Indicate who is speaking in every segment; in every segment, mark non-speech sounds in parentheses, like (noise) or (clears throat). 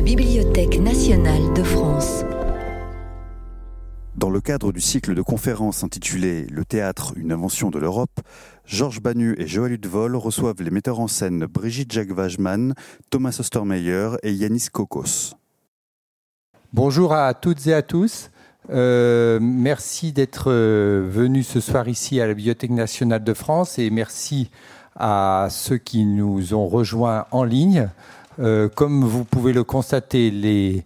Speaker 1: la Bibliothèque nationale de France.
Speaker 2: Dans le cadre du cycle de conférences intitulé Le théâtre, une invention de l'Europe, Georges Banu et Joël Vol reçoivent les metteurs en scène Brigitte Jacques Wajman, Thomas Ostermeyer et Yanis Kokos.
Speaker 3: Bonjour à toutes et à tous. Euh, merci d'être euh, venus ce soir ici à la Bibliothèque nationale de France et merci à ceux qui nous ont rejoints en ligne. Euh, comme vous pouvez le constater, les,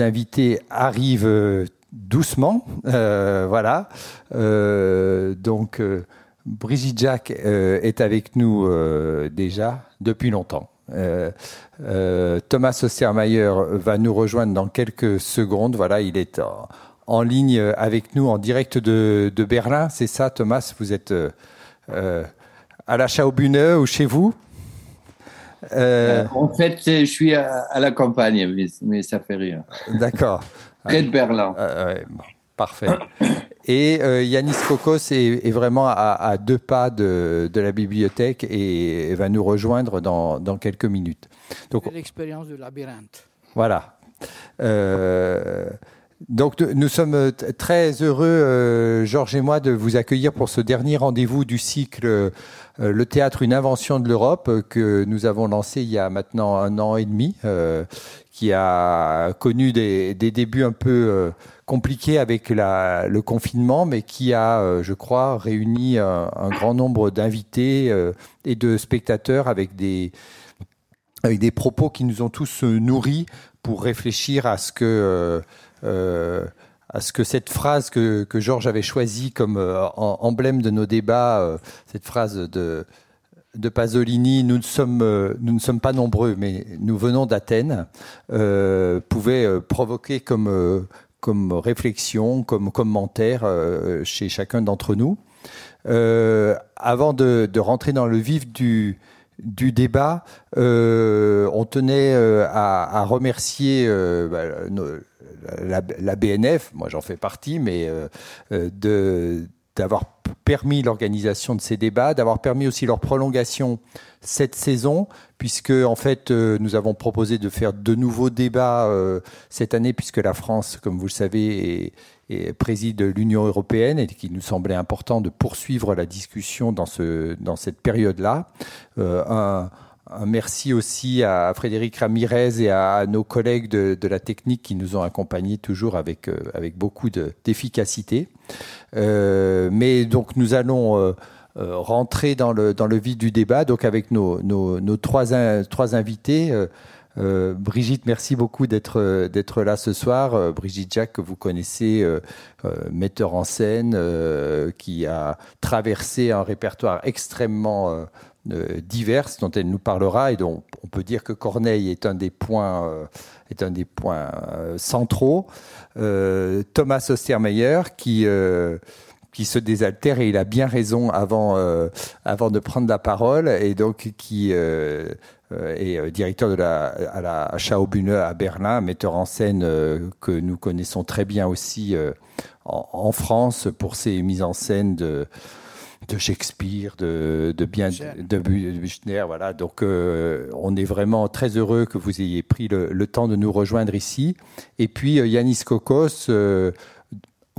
Speaker 3: invités arrivent doucement. voilà. donc, Brigitte Jacques est avec nous déjà depuis longtemps. Euh, euh, Thomas Ostermayer va nous rejoindre dans quelques secondes. Voilà, il est en, ligne avec nous en direct de, Berlin. C'est ça, Thomas Vous êtes euh, à la Schaubühne ou chez vous?
Speaker 4: En fait, je suis à, la campagne, mais, ça fait rien.
Speaker 3: D'accord. (laughs)
Speaker 4: Près de Berlin.
Speaker 3: parfait. Et euh, Yanis Kokos est, vraiment à, deux pas de, la bibliothèque et, va nous rejoindre dans, quelques minutes.
Speaker 5: Donc l'expérience du labyrinthe.
Speaker 3: Voilà. Euh, donc nous sommes très heureux, euh, Georges et moi, de vous accueillir pour ce dernier rendez-vous du cycle Le théâtre, une invention de l'Europe que nous avons lancé il y a maintenant un an et demi, qui a connu des, débuts un peu compliqué avec le confinement, mais qui a, euh, je crois, réuni un, grand nombre d'invités euh, et de spectateurs avec des, avec des propos qui nous ont tous euh, nourris pour réfléchir à ce que, à ce que cette phrase que, que Georges avait choisie comme emblème de nos débats, cette phrase de, de Pasolini, nous ne sommes, nous ne sommes pas nombreux, mais nous venons d'Athènes, pouvait provoquer comme, comme réflexion, comme commentaire euh, chez chacun d'entre nous. Euh, avant de, rentrer dans le vif du, du débat, euh, on tenait à, remercier bah, la, BNF, moi j'en fais partie, mais de d'avoir permis l'organisation de ces débats, d'avoir permis aussi leur prolongation cette saison, puisque en fait euh, nous avons proposé de faire de nouveaux débats euh, cette année, puisque la France, comme vous le savez, préside l'Union européenne et qu'il nous semblait important de poursuivre la discussion dans, ce, dans cette période-là. Euh, un, merci aussi à Frédéric Ramirez et à nos collègues de, de la technique qui nous ont accompagnés toujours avec, avec beaucoup d'efficacité. mais donc nous allons euh, rentrer dans le, dans le vif du débat, donc avec nos, nos, trois, trois invités. Euh, euh, Brigitte, merci beaucoup d'être d'être là ce soir. Brigitte Jacques, que vous connaissez, metteur en scène, qui a traversé un répertoire extrêmement divers dont elle nous parlera et dont on peut dire que Corneille est un des points est un des points centraux. Thomas Ostermeyer, qui qui se désaltère et il a bien raison avant, euh, avant de prendre la parole et donc qui euh, euh est euh, directeur de la, à la Schaubühne à Berlin, metteur en scène que nous connaissons très bien aussi en, France pour ses mises en scène de de Shakespeare, de, de bien de Büchner, voilà. Donc, on est vraiment très heureux que vous ayez pris le, le temps de nous rejoindre ici. Et puis, Yanis Kokos,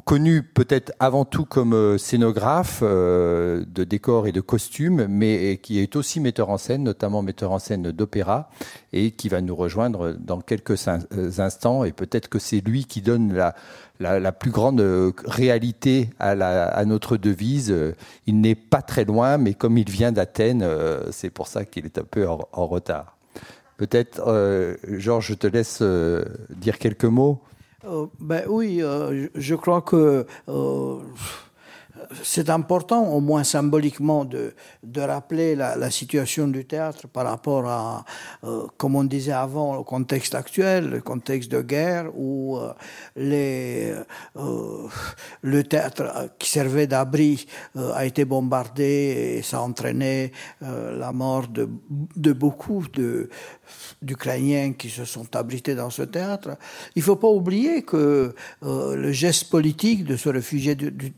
Speaker 3: connu peut-être avant tout comme euh, scénographe euh, de décors et de costumes, mais qui est aussi metteur en scène, notamment metteur en scène d'opéra, et qui va nous rejoindre dans quelques euh, instants. Et peut-être que c'est lui qui donne la, la, plus grande réalité à, notre devise. Il n'est pas très loin, mais comme il vient d'Athènes, c'est pour ça qu'il est un peu en retard. Peut-être, Georges, je te laisse dire quelques mots.
Speaker 5: Euh, ben oui, euh, je crois que euh, c'est important, au moins symboliquement, de, de rappeler la, situation du théâtre par rapport à, comme on disait avant, le contexte actuel, le contexte de guerre, où le théâtre qui servait d'abri a été bombardé et ça a entraîné la mort de, de beaucoup de d'Ukrainiens qui se sont abrités dans ce théâtre. Il ne faut pas oublier que le geste politique de se réfugier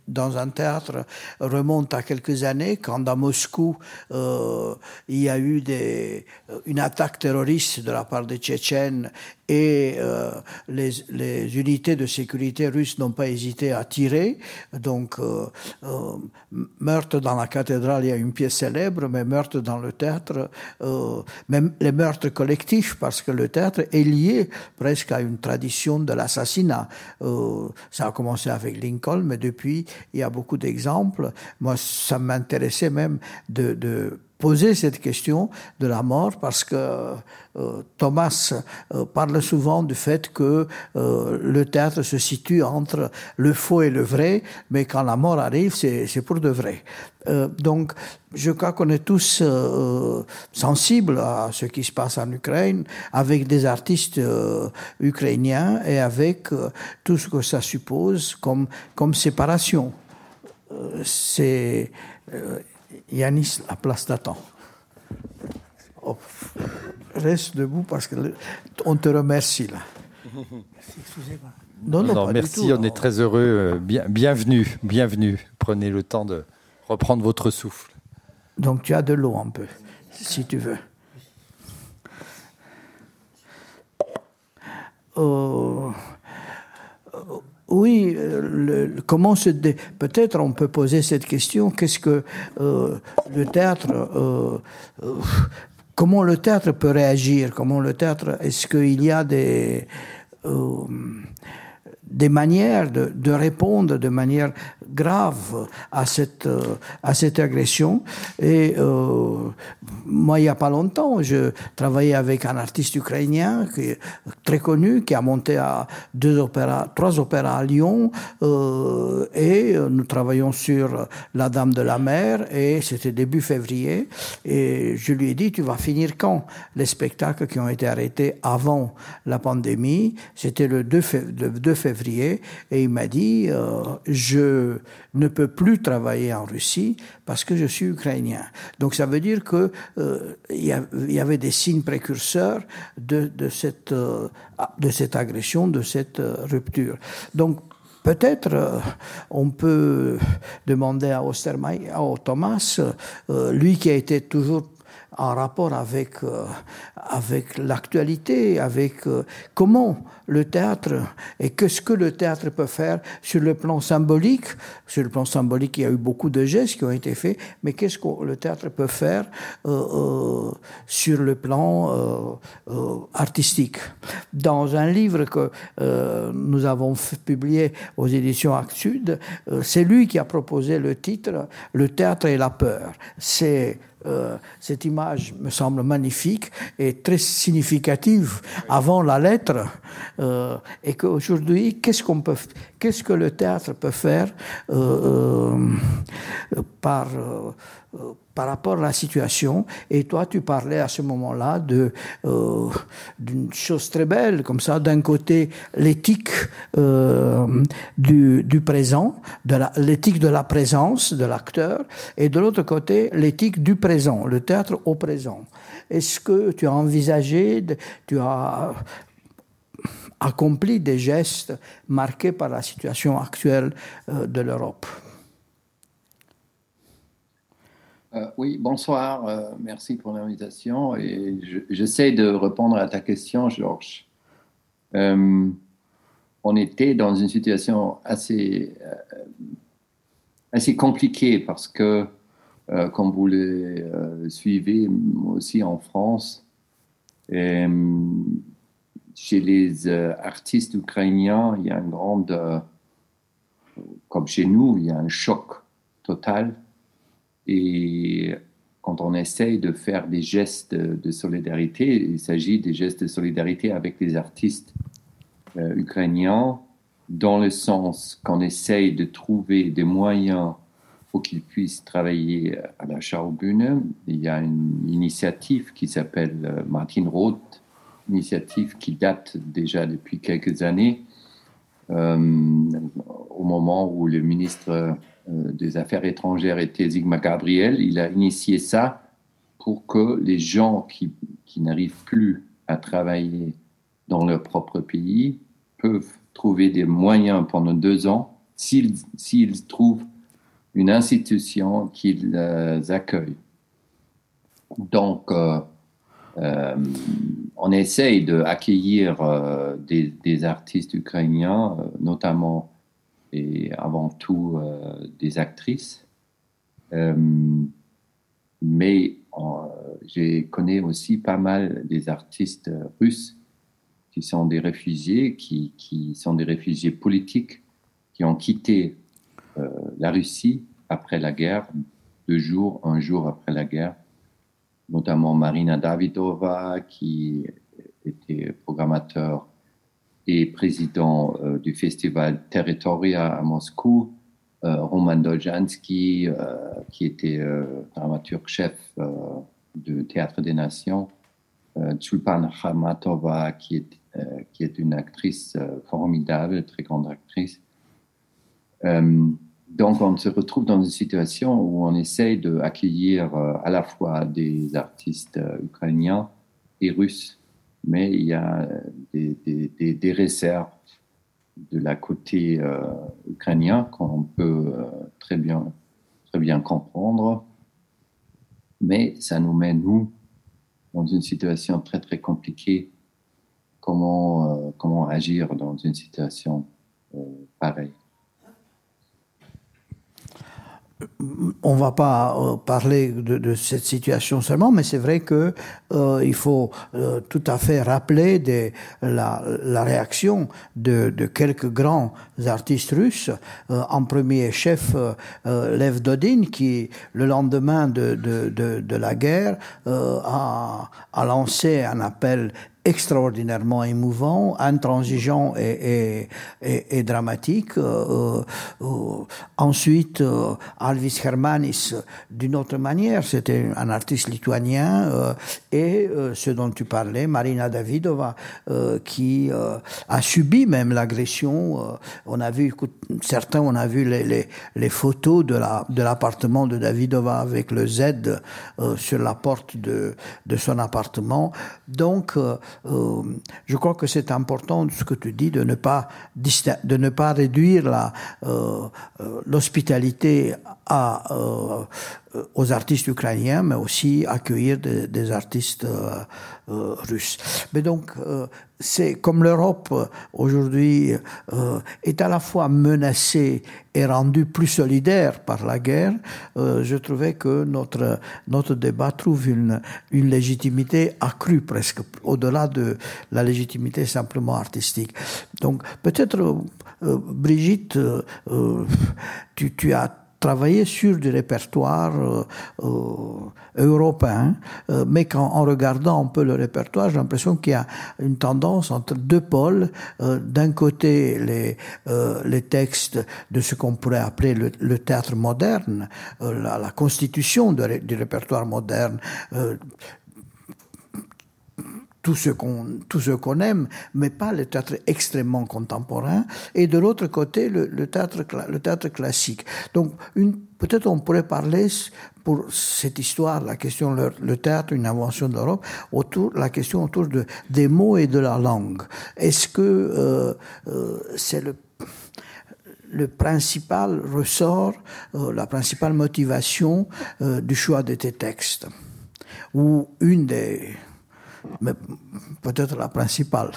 Speaker 5: dans un théâtre remonte à quelques années, quand à Moscou, euh, il y a eu des, une attaque terroriste de la part des Tchétchènes et euh, les, unités de sécurité russes n'ont pas hésité à tirer. Donc, euh, euh, meurtre dans la cathédrale, il y a une pièce célèbre, mais meurtre dans le théâtre, euh, même les meurtres collectifs, parce que le théâtre est lié presque à une tradition de l'assassinat. Euh, ça a commencé avec Lincoln, mais depuis, il y a beaucoup d'exemples. Moi, ça m'intéressait même de poser cette question de la mort parce que euh, Thomas euh, parle souvent du fait que euh, le théâtre se situe entre le faux et le vrai, mais quand la mort arrive, c'est pour de vrai. Donc, je crois qu'on est tous sensibles à ce qui se passe en Ukraine, avec des artistes ukrainiens et avec tout ce que ça suppose comme, comme séparation. c'est Yanis, la place d'attente. Oh, reste debout parce que on te remercie là.
Speaker 3: Excusez-moi. Non, non, non merci, on est très heureux. Bien, bienvenue, bienvenue. Prenez le temps de reprendre votre souffle.
Speaker 5: Donc tu as de l'eau un peu, si tu veux. Euh, oui, le, comment peut-être on peut poser cette question qu'est-ce que euh, le théâtre euh, euh, comment le théâtre peut réagir comment le théâtre est-ce qu'il y a des euh, des manières de, de, répondre de manière grave à cette euh, à cette agression. Et euh, moi il y a pas longtemps je travaillais avec un artiste ukrainien qui très connu qui a monté à deux opéras trois opéras à Lyon euh, et nous travaillons sur la Dame de la Mer et c'était début février. Et je lui ai dit tu vas finir quand? Les spectacles qui ont été arrêtés avant la pandémie c'était le 2 février, le 2 février et il m'a dit euh, je ne peux plus travailler en Russie parce que je suis ukrainien. Donc ça veut dire que euh, y, avait des signes précurseurs de, cette euh, de cette agression, de cette euh, rupture. Donc Peut-être on peut demander à Ostermeier, à Thomas, lui qui a été toujours en rapport avec, euh, avec l'actualité, avec euh, comment le théâtre et qu'est-ce que le théâtre peut faire sur le plan symbolique. Sur le plan symbolique, il y a eu beaucoup de gestes qui ont été faits, mais qu'est-ce que le théâtre peut faire euh, sur le plan artistique Dans un livre que nous avons publié aux éditions Act Sud, c'est lui qui a proposé le titre Le théâtre et la peur. C'est euh, cette image me semble magnifique et très significative avant la lettre, euh, et qu'aujourd'hui, qu'est-ce qu'on peut, qu'est-ce que le théâtre peut faire euh, par par rapport à la situation. Et toi, tu parlais à ce moment-là de euh, d'une chose très belle, comme ça. D'un côté, l'éthique euh, du, du présent, de l'éthique de la présence de l'acteur, et de l'autre côté, l'éthique du présent, le théâtre au présent. Est-ce que tu as envisagé, tu as accompli des gestes marqués par la situation actuelle euh, de l'Europe?
Speaker 4: Euh, oui, bonsoir. Euh, merci pour l'invitation. Et j'essaie de répondre à ta question, Georges. Euh, on était dans une situation assez, assez compliquée parce que, comme vous le suivez aussi en France, chez les artistes ukrainiens, il y a un grand, comme chez nous, il y a un choc total et quand on essaye de faire des gestes de solidarité, il s'agit des gestes de solidarité avec les artistes euh, ukrainiens, dans le sens qu'on essaye de trouver des moyens pour qu'ils puissent travailler à la Schaubühne. Il y a une initiative qui s'appelle euh, Martin Roth, initiative qui date déjà depuis quelques années, euh, au moment où le ministre des Affaires étrangères était Zygma Gabriel. Il a initié ça pour que les gens qui, qui n'arrivent plus à travailler dans leur propre pays peuvent trouver des moyens pendant deux ans, s'ils trouvent une institution qui les accueille. Donc, on essaye d'accueillir des, artistes ukrainiens, notamment et avant tout des actrices. mais je connais aussi pas mal des artistes russes qui sont des réfugiés, qui, qui sont des réfugiés politiques, qui ont quitté euh, la Russie après la guerre, deux jours, un jour après la guerre, notamment Marina Davidova, qui était programmateur et président euh, du festival Territoria à Moscou, euh, Roman Doljansky, qui était dramaturge-chef de Théâtre des Nations, Tsulpan Khamatova, qui est euh, qui est une actrice euh, formidable, très grande actrice. Euh, donc, on se retrouve dans une situation où on essaye d'accueillir à la fois des artistes ukrainiens et russes, mais il y a des, des, des, réserves de la côté ukrainien qu'on peut très, bien, très bien comprendre. Mais ça nous met, nous, dans une situation très, très compliquée comment, euh, comment agir dans une situation euh, pareille?
Speaker 5: On ne va pas euh, parler de, cette situation seulement, mais c'est vrai que il faut tout à fait rappeler la, réaction de, quelques grands artistes russes. en premier chef, Lev Dodin, qui le lendemain de, la guerre a, lancé un appel extraordinairement émouvant, intransigeant et, dramatique. Euh, euh, ensuite, euh, Alvis Hermanis, d'une autre manière, c'était un artiste lituanien, et ce dont tu parlais, Marina Davidova, qui a subi même l'agression. on a vu, certains, on a vu les, photos de l'appartement de Davidova avec le Z sur la porte de, de son appartement. Donc, euh, je crois que c'est important ce que tu dis de ne pas de ne pas réduire la euh, euh, l'hospitalité à aux artistes ukrainiens, mais aussi accueillir des, des artistes russes. Mais donc c'est comme l'Europe euh, aujourd'hui euh, est à la fois menacée et rendue plus solidaire par la guerre, euh, je trouvais que notre notre débat trouve une une légitimité accrue presque au-delà de la légitimité simplement artistique. Donc peut-être Brigitte, tu, tu as travailler sur du répertoire euh, euh, européen, euh, mais quand, en regardant un peu le répertoire, j'ai l'impression qu'il y a une tendance entre deux pôles. D'un côté, les, les textes de ce qu'on pourrait appeler le, théâtre moderne, la, constitution du répertoire moderne, tout ce qu'on tout ce qu'on aime, mais pas le théâtre extrêmement contemporain. Et de l'autre côté, le, le, théâtre le théâtre classique. Donc, une peut-être on pourrait parler pour cette histoire, la question le, théâtre, une invention de l'Europe, autour la question autour de des mots et de la langue. Est-ce que euh, euh, c'est le le principal ressort, euh, la principale motivation euh, du choix de tes textes, ou une des mais peut-être la principale.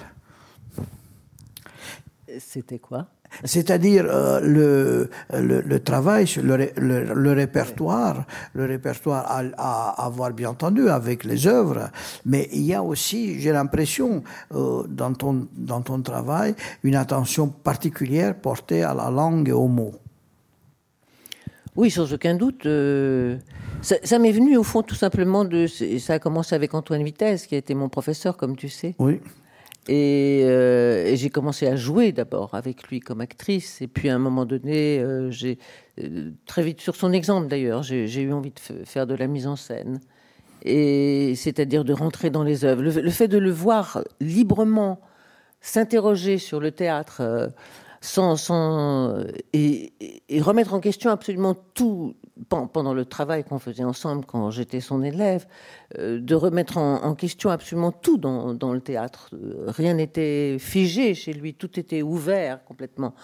Speaker 6: C'était quoi?
Speaker 5: C'est-à-dire euh, le, le, le, travail sur le, le, répertoire, le répertoire à, avoir bien entendu avec les œuvres, mais il y a aussi, j'ai l'impression, euh, dans, ton, dans ton travail, une attention particulière portée à la langue et aux mots.
Speaker 6: Oui, sans aucun doute. Euh, ça, m'est venu au fond tout simplement de. Ça a commencé avec Antoine Vitesse, qui a été mon professeur, comme tu sais.
Speaker 5: Oui.
Speaker 6: Euh, et, j'ai commencé à jouer d'abord avec lui comme actrice. Et puis à un moment donné, euh, j'ai euh, très vite sur son exemple d'ailleurs, j'ai eu envie de faire de la mise en scène. Et c'est-à-dire de rentrer dans les œuvres. Le, fait de le voir librement s'interroger sur le théâtre sans, sans et, et, remettre en question absolument tout pendant le travail qu'on faisait ensemble quand j'étais son élève, euh, de remettre en, question absolument tout dans, dans le théâtre. Rien n'était figé chez lui, tout était ouvert complètement.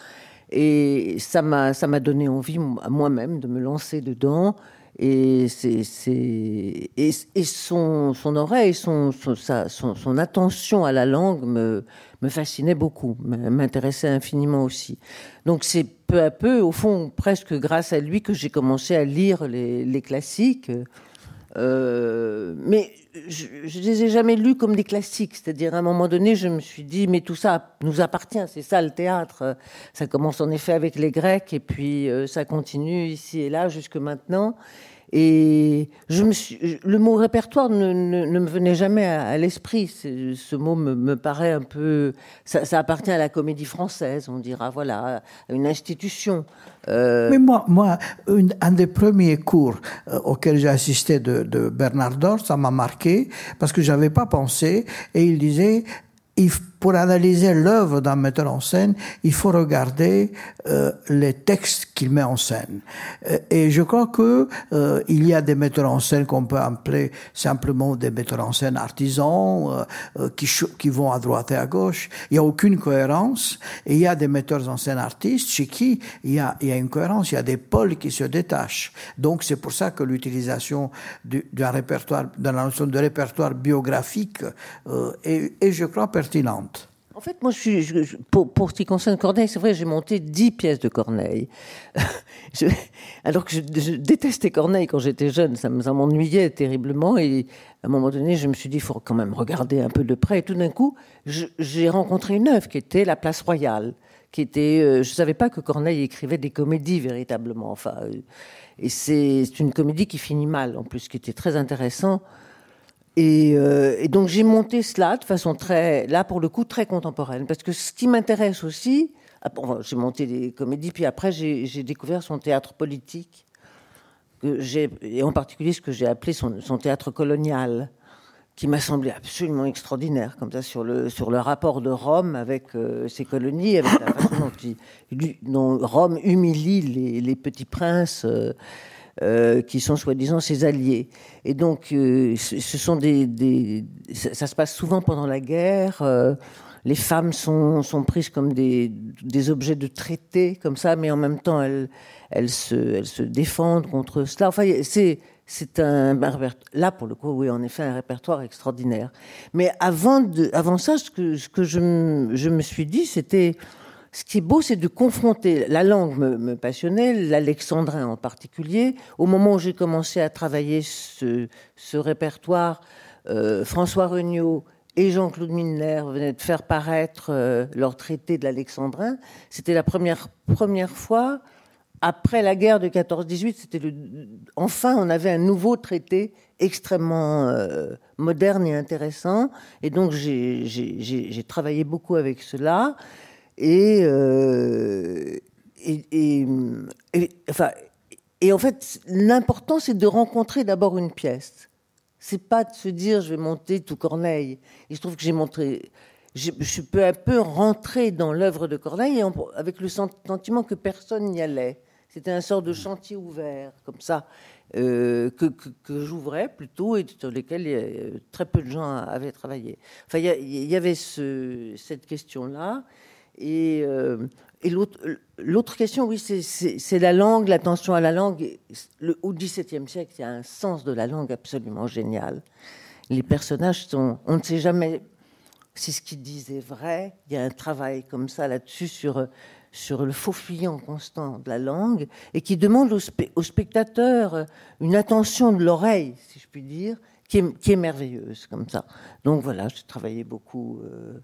Speaker 6: Et ça m'a donné envie à moi-même de me lancer dedans. Et, son, oreille, son, attention à la langue me, me fascinait beaucoup, m'intéressait infiniment aussi. Donc c'est peu à peu, au fond, presque grâce à lui que j'ai commencé à lire les classiques. Euh, mais je ne les ai jamais lus comme des classiques. C'est-à-dire, à un moment donné, je me suis dit, mais tout ça nous appartient, c'est ça le théâtre. Ça commence en effet avec les Grecs, et puis euh, ça continue ici et là jusque maintenant. Et je me suis, le mot répertoire ne, me venait jamais à, l'esprit. Ce mot me, paraît un peu. Ça, appartient à la comédie française, on dira, voilà, à une institution.
Speaker 5: Euh... Mais moi, moi un des premiers cours euh, auxquels j'ai assisté de, de Bernard Dor, ça m'a marqué parce que j'avais pas pensé. Et il disait pour analyser l'œuvre d'un metteur en scène, il faut regarder euh, les textes qu'il met en scène. Euh, et je crois que euh, il y a des metteurs en scène qu'on peut appeler simplement des metteurs en scène artisans euh, euh, qui, qui vont à droite et à gauche. Il n'y a aucune cohérence. Et il y a des metteurs en scène artistes chez qui il y a, il y a une cohérence. Il y a des pôles qui se détachent. Donc c'est pour ça que l'utilisation d'un répertoire, de la notion de répertoire biographique est, est, je crois, pertinente.
Speaker 6: En fait, moi, je suis, pour, ce qui concerne Corneille, c'est vrai, j'ai monté dix pièces de Corneille. (laughs) alors que je, détestais Corneille quand j'étais jeune, ça, m'ennuyait terriblement. Et à un moment donné, je me suis dit, il faut quand même regarder un peu de près. Et tout d'un coup, j'ai rencontré une œuvre qui était La Place Royale, qui était. Euh, je savais pas que Corneille écrivait des comédies véritablement. Enfin, euh, et c'est une comédie qui finit mal, en plus, qui était très intéressant. Et, euh, et, donc j'ai monté cela de façon très, là pour le coup, très contemporaine. Parce que ce qui m'intéresse aussi, ah, j'ai monté des comédies, puis après j'ai découvert son théâtre politique, que et en particulier ce que j'ai appelé son, théâtre colonial, qui m'a semblé absolument extraordinaire, comme ça, sur le, sur le rapport de Rome avec euh, ses colonies, avec la façon dont, Rome humilie les, les petits princes. Euh, euh, qui sont soi-disant ses alliés. Et donc, euh, ça se passe souvent pendant la guerre. Euh, les femmes sont, prises comme des, objets de traité, comme ça, mais en même temps, elles, se, défendent contre cela. Enfin, c'est un, là pour le coup, oui, en effet, un répertoire extraordinaire. Mais avant, ça, ce que, je me suis dit, c'était ce qui est beau, c'est de confronter. La langue me, me passionnait, l'alexandrin en particulier. Au moment où j'ai commencé à travailler ce, répertoire, euh, François Regnault et Jean-Claude Milner venaient de faire paraître euh, leur traité de l'alexandrin. C'était la première, première fois, après la guerre de 14-18, c'était enfin on avait un nouveau traité extrêmement euh, moderne et intéressant. Et donc j'ai travaillé beaucoup avec cela. Et, euh, et, et, et, enfin, et en fait, l'important, c'est de rencontrer d'abord une pièce. C'est pas de se dire, je vais monter tout Corneille. Il se trouve que j'ai montré. Je, suis peu à peu rentré dans l'œuvre de Corneille et avec le sentiment que personne n'y allait. C'était un sort de chantier ouvert, comme ça, euh, que, que, que j'ouvrais plutôt et sur lesquels euh, très peu de gens avaient travaillé. Enfin, il y, y, avait ce, cette question-là. Et, euh, l'autre question, oui, c'est la langue, l'attention à la langue. Au XVIIe siècle, il y a un sens de la langue absolument génial. Les personnages sont. On ne sait jamais si ce qu'ils disent est vrai. Il y a un travail comme ça là-dessus sur, le faux fuyant constant de la langue et qui demande au, spe, au spectateur une attention de l'oreille, si je puis dire, qui est, qui est, merveilleuse comme ça. Donc voilà, j'ai travaillé beaucoup. Euh,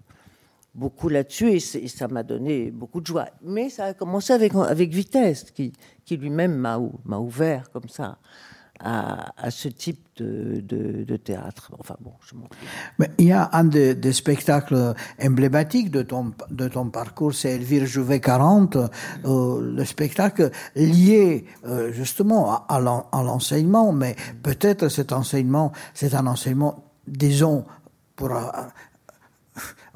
Speaker 6: beaucoup là-dessus et, ça m'a donné beaucoup de joie. Mais ça a commencé avec, Vitesse, qui, lui-même m'a ouvert comme ça à, ce type de, théâtre. Enfin bon,
Speaker 5: il y a un des, spectacles emblématiques de ton, parcours, c'est Elvire Jouvet 40, euh, le spectacle lié euh, justement à, à l'enseignement, mais peut-être cet enseignement, c'est un enseignement, disons, pour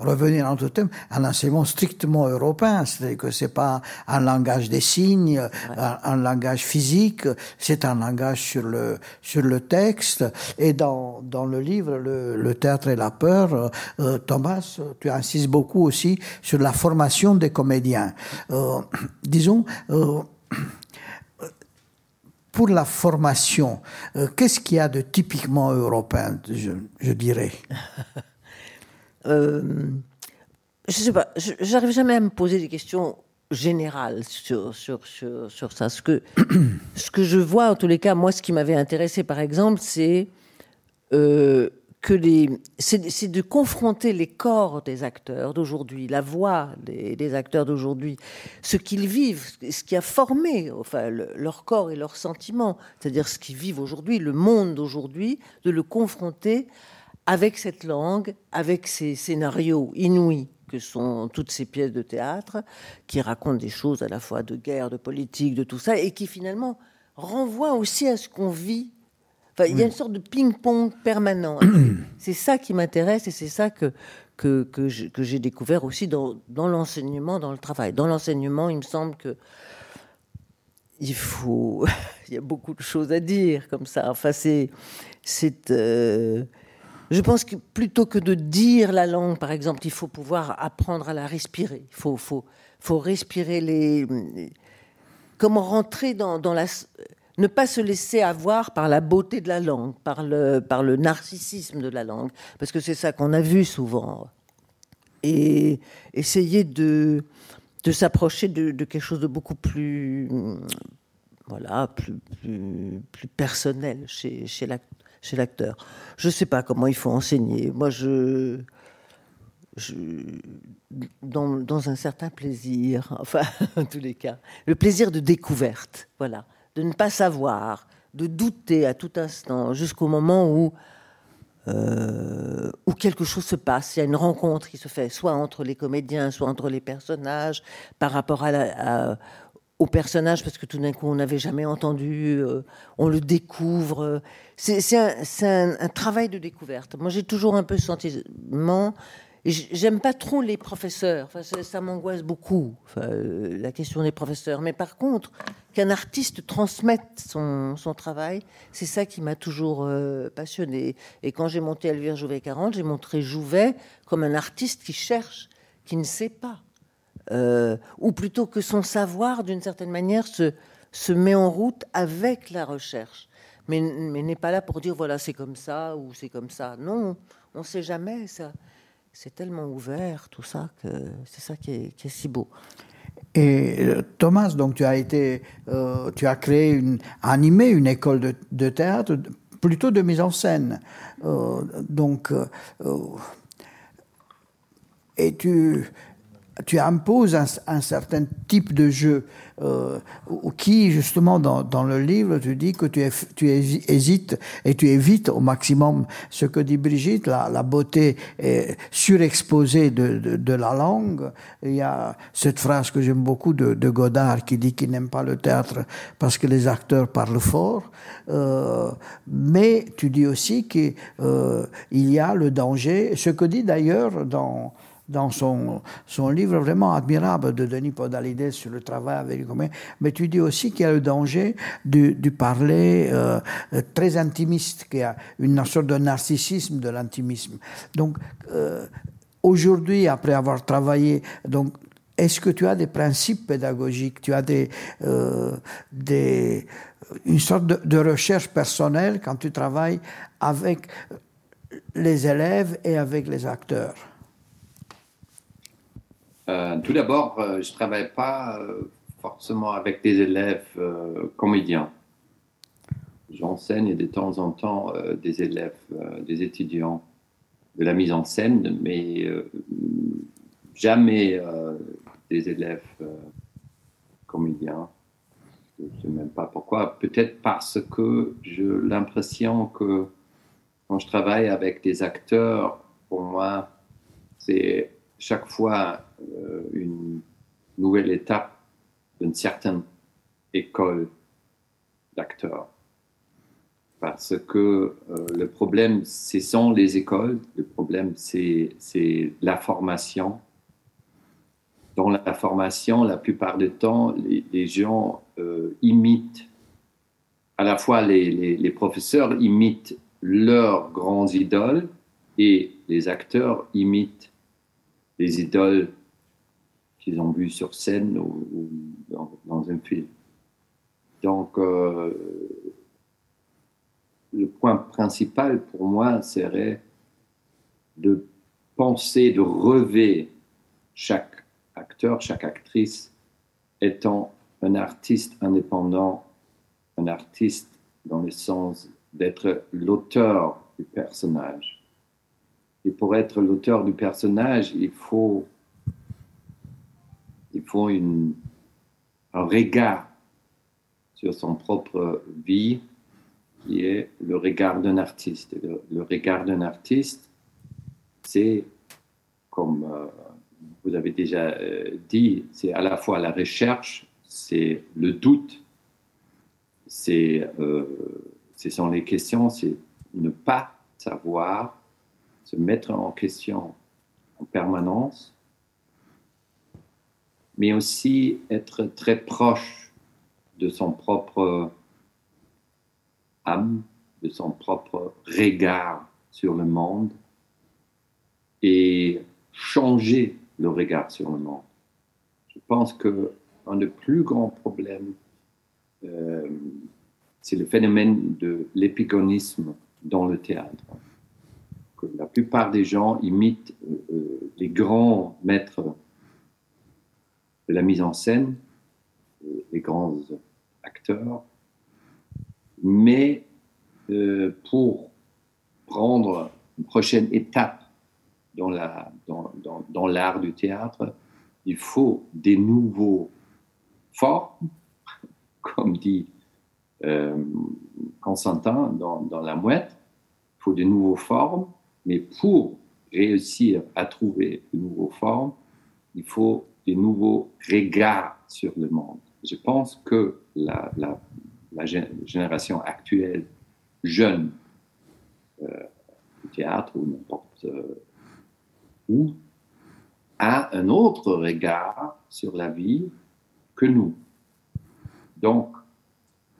Speaker 5: revenir en tout thème, un enseignement strictement européen, c'est-à-dire que c'est pas un langage des signes, un, langage physique, c'est un langage sur le sur le texte. Et dans dans le livre le, théâtre et la peur, euh, Thomas, tu insistes beaucoup aussi sur la formation des comédiens. Euh, (coughs) disons. Euh, (coughs) pour la formation, qu'est-ce qu'il y a de typiquement européen, je, je dirais? (laughs)
Speaker 6: euh, je sais pas, j'arrive jamais à me poser des questions générales sur, sur, sur, sur ça. Ce que, (clears throat) ce que je vois, en tous les cas, moi, ce qui m'avait intéressé, par exemple, c'est euh, que les, c'est de confronter les corps des acteurs d'aujourd'hui, la voix des, des acteurs d'aujourd'hui, ce qu'ils vivent, ce qui a formé enfin, leur corps et leurs sentiments, c'est-à-dire ce qu'ils vivent aujourd'hui, le monde d'aujourd'hui, de le confronter avec cette langue, avec ces scénarios inouïs que sont toutes ces pièces de théâtre, qui racontent des choses à la fois de guerre, de politique, de tout ça, et qui finalement renvoient aussi à ce qu'on vit. Enfin, il y a une sorte de ping-pong permanent. (clears throat) c'est ça qui m'intéresse et c'est ça que, que, que j'ai découvert aussi dans, dans l'enseignement, dans le travail. Dans l'enseignement, il me semble que il faut. (laughs) il y a beaucoup de choses à dire comme ça. Enfin, c'est. c'est euh, je pense que plutôt que de dire la langue, par exemple, il faut pouvoir apprendre à la respirer. Il faut, faut, faut respirer les. Comment rentrer dans, dans la. Ne pas se laisser avoir par la beauté de la langue, par le, par le narcissisme de la langue, parce que c'est ça qu'on a vu souvent. Et essayer de, de s'approcher de, quelque chose de beaucoup plus. Voilà, plus, plus, personnel chez, chez l'acteur chez l'acteur. Je ne sais pas comment il faut enseigner. Moi, je, dans, un certain plaisir, (laughs) enfin, en tous les cas, le plaisir de découverte, voilà, de ne pas savoir, de douter à tout instant, jusqu'au moment où euh, où quelque chose se passe, il y a une rencontre qui se fait, soit entre les comédiens, soit entre les personnages, par rapport à, la, au personnage parce que tout d'un coup on n'avait jamais entendu, euh, on le découvre. C'est un, travail de découverte. Moi j'ai toujours un peu ce sentiment. J'aime pas trop les professeurs, ça, m'angoisse beaucoup, euh, la question des professeurs. Mais par contre, qu'un artiste transmette son, son travail, c'est ça qui m'a toujours euh, passionné. Et quand j'ai monté Elvire Jouvet 40, j'ai montré Jouvet comme un artiste qui cherche, qui ne sait pas. Euh, ou plutôt que son savoir, d'une certaine manière, se, se met en route avec la recherche. Mais, mais n'est pas là pour dire voilà, c'est comme ça ou c'est comme ça. Non, on ne sait jamais. Ça, c'est tellement ouvert, tout ça, que c'est ça qui est, qui est, si beau.
Speaker 5: Et euh, Thomas, donc tu as été, euh, tu as créé animé une école de, de théâtre, plutôt de mise en scène. donc, et tu, tu imposes un, certain type de jeu euh, qui, justement, dans, dans, le livre, tu dis que tu, tu, hésites et tu évites au maximum ce que dit Brigitte, la, la beauté surexposée de, de, de, la langue. Il y a cette phrase que j'aime beaucoup de, de, Godard qui dit qu'il n'aime pas le théâtre parce que les acteurs parlent fort. Euh, mais tu dis aussi qu'il euh, y a le danger, ce que dit d'ailleurs dans dans son, son livre vraiment admirable de Denis Podalides sur le travail avec les communs, mais tu dis aussi qu'il y a le danger du, parler euh, très intimiste, qu'il y a une sorte de narcissisme de l'intimisme. Donc, euh, aujourd'hui, après avoir travaillé, donc, est-ce que tu as des principes pédagogiques Tu as des, euh, une sorte de recherche personnelle quand tu travailles avec les élèves et avec les acteurs?
Speaker 4: Euh, tout d'abord, euh, je ne travaille pas euh, forcément avec des élèves comédiens. J'enseigne de temps en temps des élèves, des étudiants de la mise en scène, mais jamais des élèves comédiens. Je ne sais même pas pourquoi. Peut-être parce que j'ai l'impression que quand je travaille avec des acteurs, pour moi, c'est chaque fois euh, une nouvelle étape d'une certaine école d'acteurs. parce que euh, le problème, ce sont les écoles, le problème, c'est la formation. Dans la formation, la plupart du temps, les, gens euh, imitent, à la fois les, les, professeurs imitent leurs grands idoles et les acteurs imitent les idoles qu'ils ont vues sur scène ou, dans, un film. Donc, euh, le point principal pour moi serait de penser, de rêver chaque acteur, chaque actrice étant un artiste indépendant, un artiste dans le sens d'être l'auteur du personnage. Et pour être l'auteur du personnage, il faut, il faut un regard sur son propre vie, qui est le regard d'un artiste. Le, regard d'un artiste, c'est, comme euh, vous avez déjà euh, dit, c'est à la fois la recherche, c'est le doute, c'est, euh, ce sont les questions, c'est ne pas savoir, se mettre en question en permanence, mais aussi être très proche de son propre âme, de son propre regard sur le monde et changer le regard sur le monde. Je pense que un des plus grands problèmes, euh, c'est le phénomène de l'épigonisme dans le théâtre. La plupart des gens imitent euh, euh, les grands maîtres de la mise en scène, les grands acteurs, mais euh, pour prendre une prochaine étape dans l'art du théâtre, il faut des nouveaux formes, (laughs) comme dit euh, Constantin dans, dans, La Mouette, il faut de nouveaux formes, mais pour réussir à trouver de nouveaux formes, il faut des nouveaux regards sur le monde. Je pense que la, génération actuelle jeune euh, théâtre ou n'importe euh, où a un autre regard sur la vie que nous. Donc,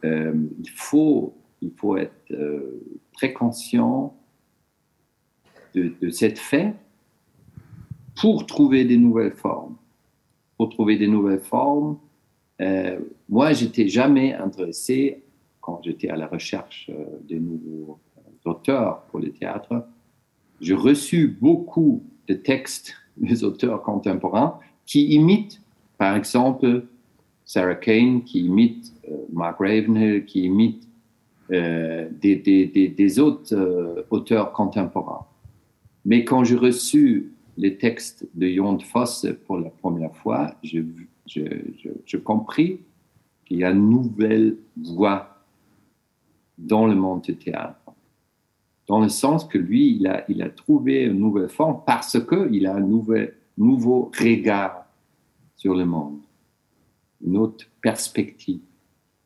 Speaker 4: euh, il, faut, il faut être très conscient de, de cette fait pour trouver des nouvelles formes. Pour trouver des nouvelles formes, euh, moi, j'étais jamais intéressé, quand j'étais à la recherche euh, des nouveaux auteurs pour le théâtre, j'ai reçu beaucoup de textes des auteurs contemporains qui imitent, par exemple, Sarah Kane, qui imite euh, Mark Ravenhill, qui imite des, des, des, autres auteurs contemporains. Mais quand j'ai reçu les textes de Jon Fosse pour la première fois, j'ai compris qu'il y a une nouvelle voie dans le monde du théâtre. Dans le sens que lui, il a, trouvé une nouvelle forme parce qu'il a un nouvel, nouveau regard sur le monde, une autre perspective,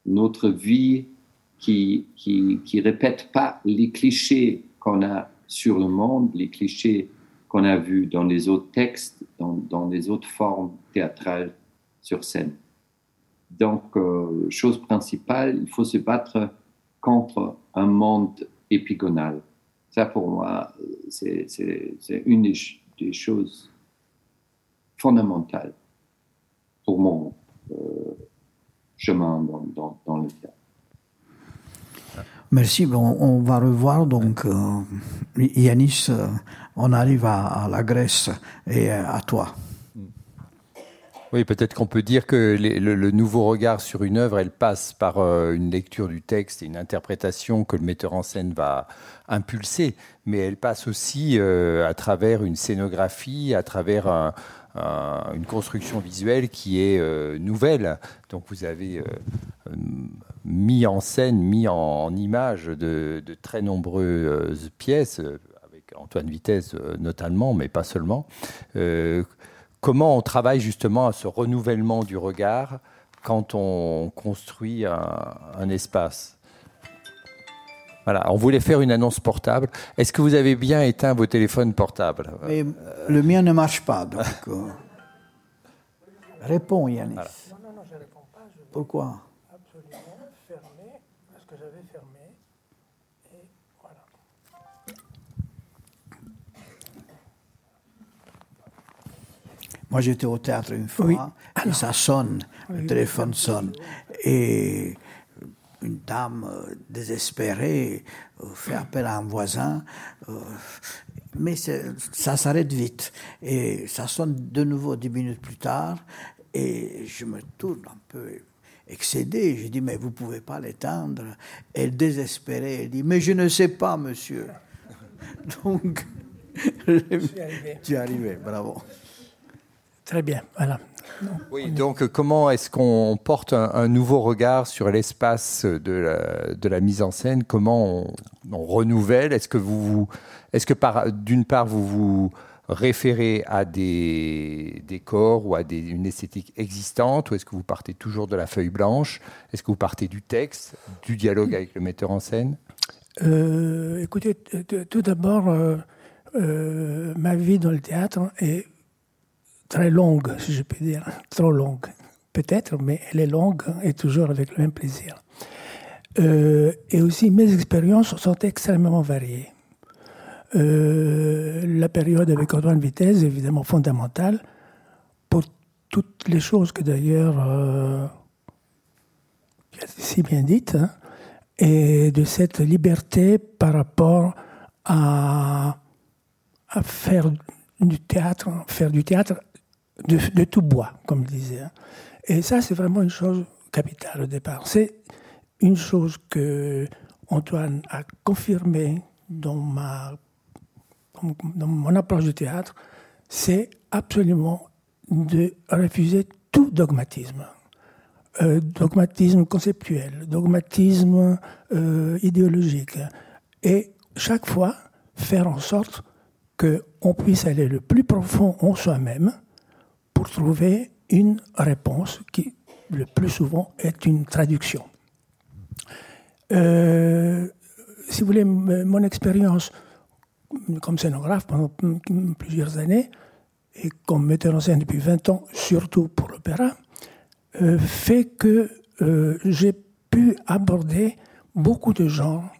Speaker 4: une autre vie qui qui, qui répète pas les clichés qu'on a sur le monde, les clichés qu'on a vus dans les autres textes, dans, dans les autres formes théâtrales sur scène. Donc, euh, chose principale, il faut se battre contre un monde épigonal. Ça, pour moi, c'est une des, choses fondamentales pour mon euh, chemin dans, dans, le théâtre.
Speaker 5: Merci. Bon, on va revoir donc euh, Yanis. on arrive à, la Grèce et à toi.
Speaker 3: Oui, peut-être qu'on peut dire que le, nouveau regard sur une œuvre, elle passe par euh, une lecture du texte et une interprétation que le metteur en scène va impulser, mais elle passe aussi euh, à travers une scénographie, à travers une construction visuelle qui est euh, nouvelle. Donc vous avez mis en scène, mis en, image de, de, très nombreuses pièces, avec Antoine Vitesse notamment, mais pas seulement comment on travaille justement à ce renouvellement du regard quand on construit un, espace Voilà, on voulait faire une annonce portable. Est-ce que vous avez bien éteint vos téléphones portables?
Speaker 5: Mais le mien ne marche pas, donc. euh, (laughs) Réponds, Yannis.
Speaker 7: Non, non, non, je ne réponds pas. Je
Speaker 5: Pourquoi? Moi, j'étais au théâtre une fois,
Speaker 7: Oui.
Speaker 5: et ça sonne, le téléphone sonne. Et une dame euh, désespérée euh, fait appel à un voisin, euh, mais ça s'arrête vite. Et ça sonne de nouveau dix minutes plus tard, et je me tourne un peu excédé. Je dis, mais vous pouvez pas l'éteindre. Elle désespérée, elle dit, mais je ne sais pas, monsieur. (laughs) Donc, (laughs)
Speaker 7: arrivé.
Speaker 5: tu es arrivé, bravo.
Speaker 7: Très bien, voilà.
Speaker 3: Oui, donc comment est-ce qu'on porte un, un nouveau regard sur l'espace de la, de la mise en scène? Comment on, on renouvelle? Est-ce que vous, vous- est-ce que par d'une part vous vous référez à des décors ou à des, une esthétique existante, ou est-ce que vous partez toujours de la feuille blanche? Est-ce que vous partez du texte, du dialogue avec le metteur en scène?
Speaker 7: Euh, écoutez, tout d'abord, euh, euh, ma vie dans le théâtre est très longue, si je peux dire. Trop longue, peut-être, mais elle est longue et toujours avec le même plaisir. Euh, et aussi, mes expériences sont extrêmement variées. Euh, la période avec Antoine Vitesse est évidemment fondamentale pour toutes les choses que d'ailleurs euh, si bien dites, hein, et de cette liberté par rapport à, à faire du théâtre, faire du théâtre de, tout bois, comme je disais. hein. Et ça, c'est vraiment une chose capitale au départ. C'est une chose que Antoine a confirmée dans ma dans mon approche du théâtre, c'est absolument de refuser tout dogmatisme. Euh, dogmatisme conceptuel, dogmatisme euh, idéologique. Et chaque fois, faire en sorte qu'on puisse aller le plus profond en soi-même pour trouver une réponse qui, le plus souvent, est une traduction. Euh, si vous voulez, mon expérience comme scénographe pendant plusieurs années et comme metteur en scène depuis 20 ans, surtout pour l'opéra, euh, fait que euh, j'ai pu aborder beaucoup de genres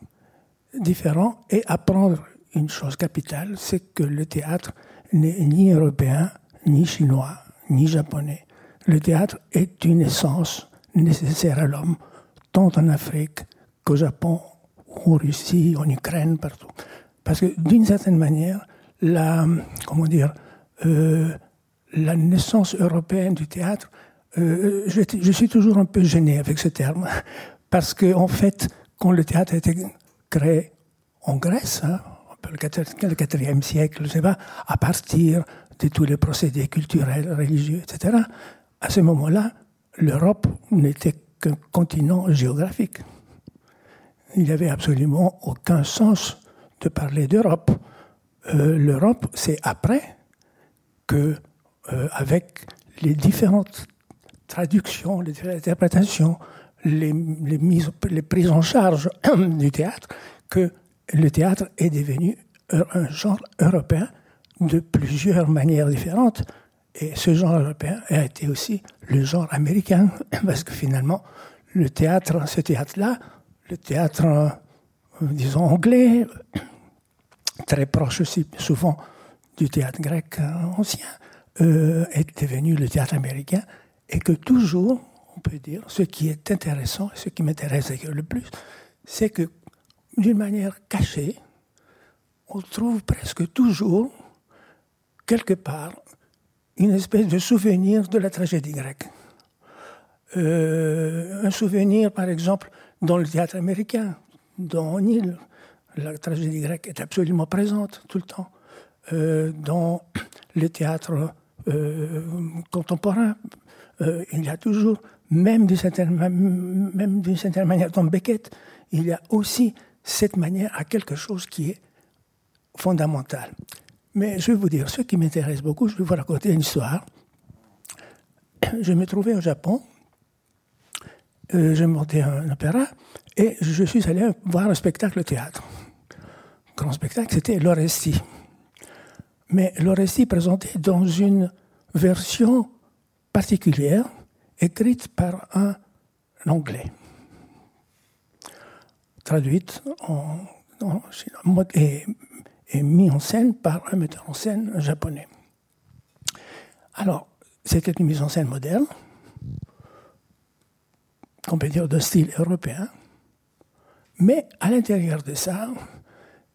Speaker 7: différents et apprendre une chose capitale, c'est que le théâtre n'est ni européen, ni chinois, ni japonais. Le théâtre est une essence nécessaire à l'homme, tant en Afrique qu'au Japon, en Russie, en Ukraine, partout. Parce que d'une certaine manière, la, comment dire, euh, la naissance européenne du théâtre, euh, je, je suis toujours un peu gêné avec ce terme, (laughs) parce que en fait, quand le théâtre a été créé en Grèce, hein, le quatrième- le quatrième siècle, je sais pas, à partir de tous les procédés culturels, religieux, etc., à ce moment-là, l'Europe n'était qu'un continent géographique. Il n'y avait absolument aucun sens de parler d'Europe. Euh, L'Europe, c'est après que, euh, avec les différentes traductions, les différentes interprétations, les, prises en charge (clears throat) du théâtre, que le théâtre est devenu un genre européen de plusieurs manières différentes. Et ce genre européen a été aussi le genre américain, (laughs) parce que finalement, le théâtre, ce théâtre-là, le théâtre, euh, disons, anglais, (coughs) très proche aussi souvent du théâtre grec euh, ancien, euh, est devenu le théâtre américain, et que toujours, on peut dire, ce qui est intéressant, ce qui m'intéresse le plus, c'est que d'une manière cachée, on trouve presque toujours, quelque part, une espèce de souvenir de la tragédie grecque. Euh, un souvenir, par exemple, dans le théâtre américain, dans Nil, la tragédie grecque est absolument présente tout le temps. Euh, dans le théâtre euh, contemporain, euh, il y a toujours, même d'une certaine, même d'une certaine manière, dans Beckett, il y a aussi cette manière à quelque chose qui est fondamental. Mais je vais vous dire, ce qui m'intéresse beaucoup, je vais vous raconter une histoire. (clears throat) Je me trouvais au Japon, euh, je montais un opéra, Et je suis allé voir un spectacle théâtre. Grand spectacle, c'était l'Oresti. Mais l'Oresti présenté dans une version particulière, écrite par un anglais, traduite en, en et mise en scène par un metteur en scène japonais. Alors, c'était une mise en scène moderne, on peut dire de style européen, mais à l'intérieur de ça,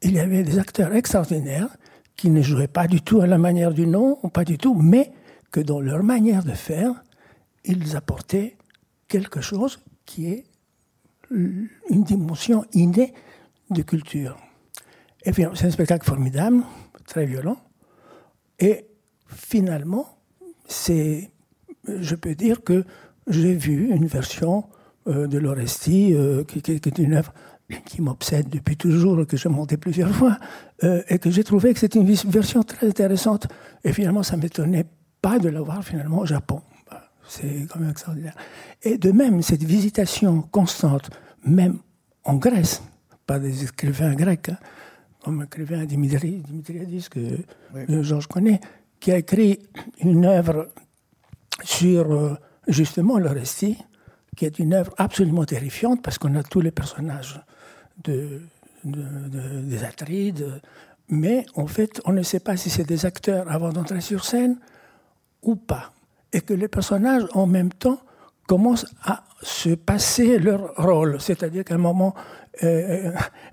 Speaker 7: il y avait des acteurs extraordinaires qui ne jouaient pas du tout à la manière du nom, pas du tout, mais que dans leur manière de faire, ils apportaient quelque chose qui est une dimension innée de culture. Et puis, c'est un spectacle formidable, très violent, et finalement, c'est, je peux dire que j'ai vu une version euh, de l'Oresti, euh, qui, est une œuvre qui m'obsède depuis toujours, que j'ai monté plusieurs fois, euh, et que j'ai trouvé que c'était une version très intéressante. Et finalement, ça ne m'étonnait pas de l'avoir finalement au Japon. Bah, c'est quand même extraordinaire. Et de même, cette visitation constante, même en Grèce, par des écrivains grecs, hein, comme l'écrivain Dimitri, Dimitriadis, que oui. Georges connaît, qui a écrit une œuvre sur euh, justement le récit, qui est une œuvre absolument terrifiante parce qu'on a tous les personnages de, des Atrides, mais en fait, on ne sait pas si c'est des acteurs avant d'entrer sur scène ou pas. Et que les personnages, en même temps, commencent à se passer leur rôle. C'est-à-dire qu'à un moment, euh,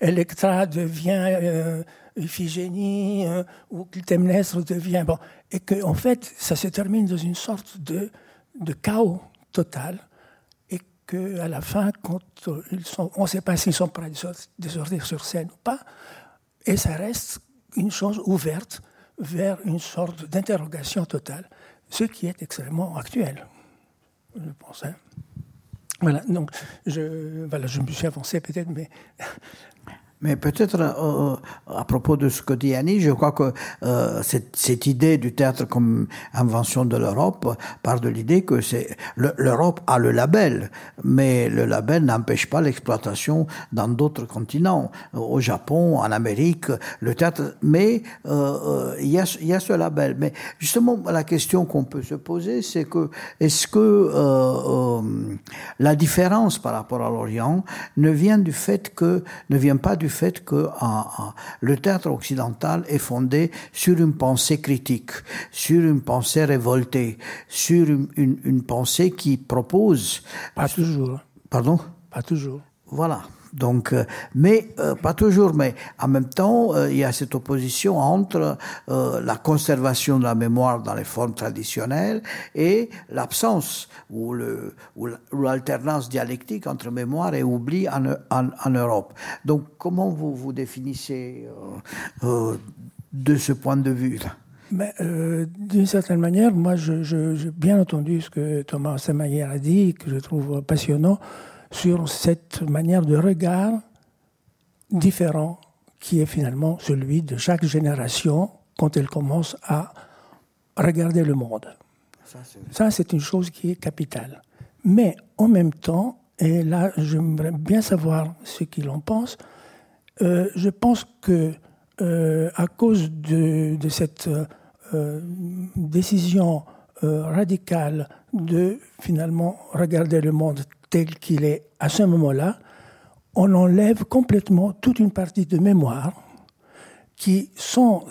Speaker 7: Electra devient euh, Iphigénie euh, ou Clytemnestre devient... Bon, et qu'en en fait, ça se termine dans une sorte de, de chaos total et qu'à la fin, quand ils sont, on ne sait pas s'ils sont prêts de sortir sur scène ou pas, et ça reste une chose ouverte vers une sorte d'interrogation totale, ce qui est extrêmement actuel, je pense. Hein. Voilà, donc je, voilà, je me suis avancé peut-être, mais
Speaker 5: mais peut-être euh, à propos de ce que dit Annie, je crois que euh, cette, cette, idée du théâtre comme invention de l'Europe part de l'idée que c'est l'Europe a le label, mais le label n'empêche pas l'exploitation dans d'autres continents, au Japon, en Amérique, le théâtre. Mais euh, il y, a, y a ce label. Mais justement, la question qu'on peut se poser, c'est que est-ce que la différence par rapport à l'Orient ne vient du fait que ne vient pas du fait que le théâtre occidental est fondé sur une pensée critique, sur une pensée révoltée, sur une, pensée qui propose...
Speaker 7: Pas toujours.
Speaker 5: Pardon?
Speaker 7: Pas toujours.
Speaker 5: Voilà. Donc, euh, mais euh, pas toujours. Mais en même temps, euh, il y a cette opposition entre la conservation de la mémoire dans les formes traditionnelles et l'absence ou l'alternance dialectique entre mémoire et oubli en, Europe. Donc, comment vous vous définissez de ce point de vue là
Speaker 7: mais d'une certaine manière, moi, je, bien entendu ce que Thomas Semayer a dit, que je trouve passionnant sur cette manière de regard différent qui est finalement celui de chaque génération quand elle commence à regarder le monde. Ça, c'est une chose qui est capitale. Mais en même temps, et là, j'aimerais bien savoir ce qu'il en pense, euh, je pense que euh, à cause de, cette euh, décision radicale de finalement regarder le monde tel qu'il est à ce moment-là, on enlève complètement toute une partie de mémoire qui, sans,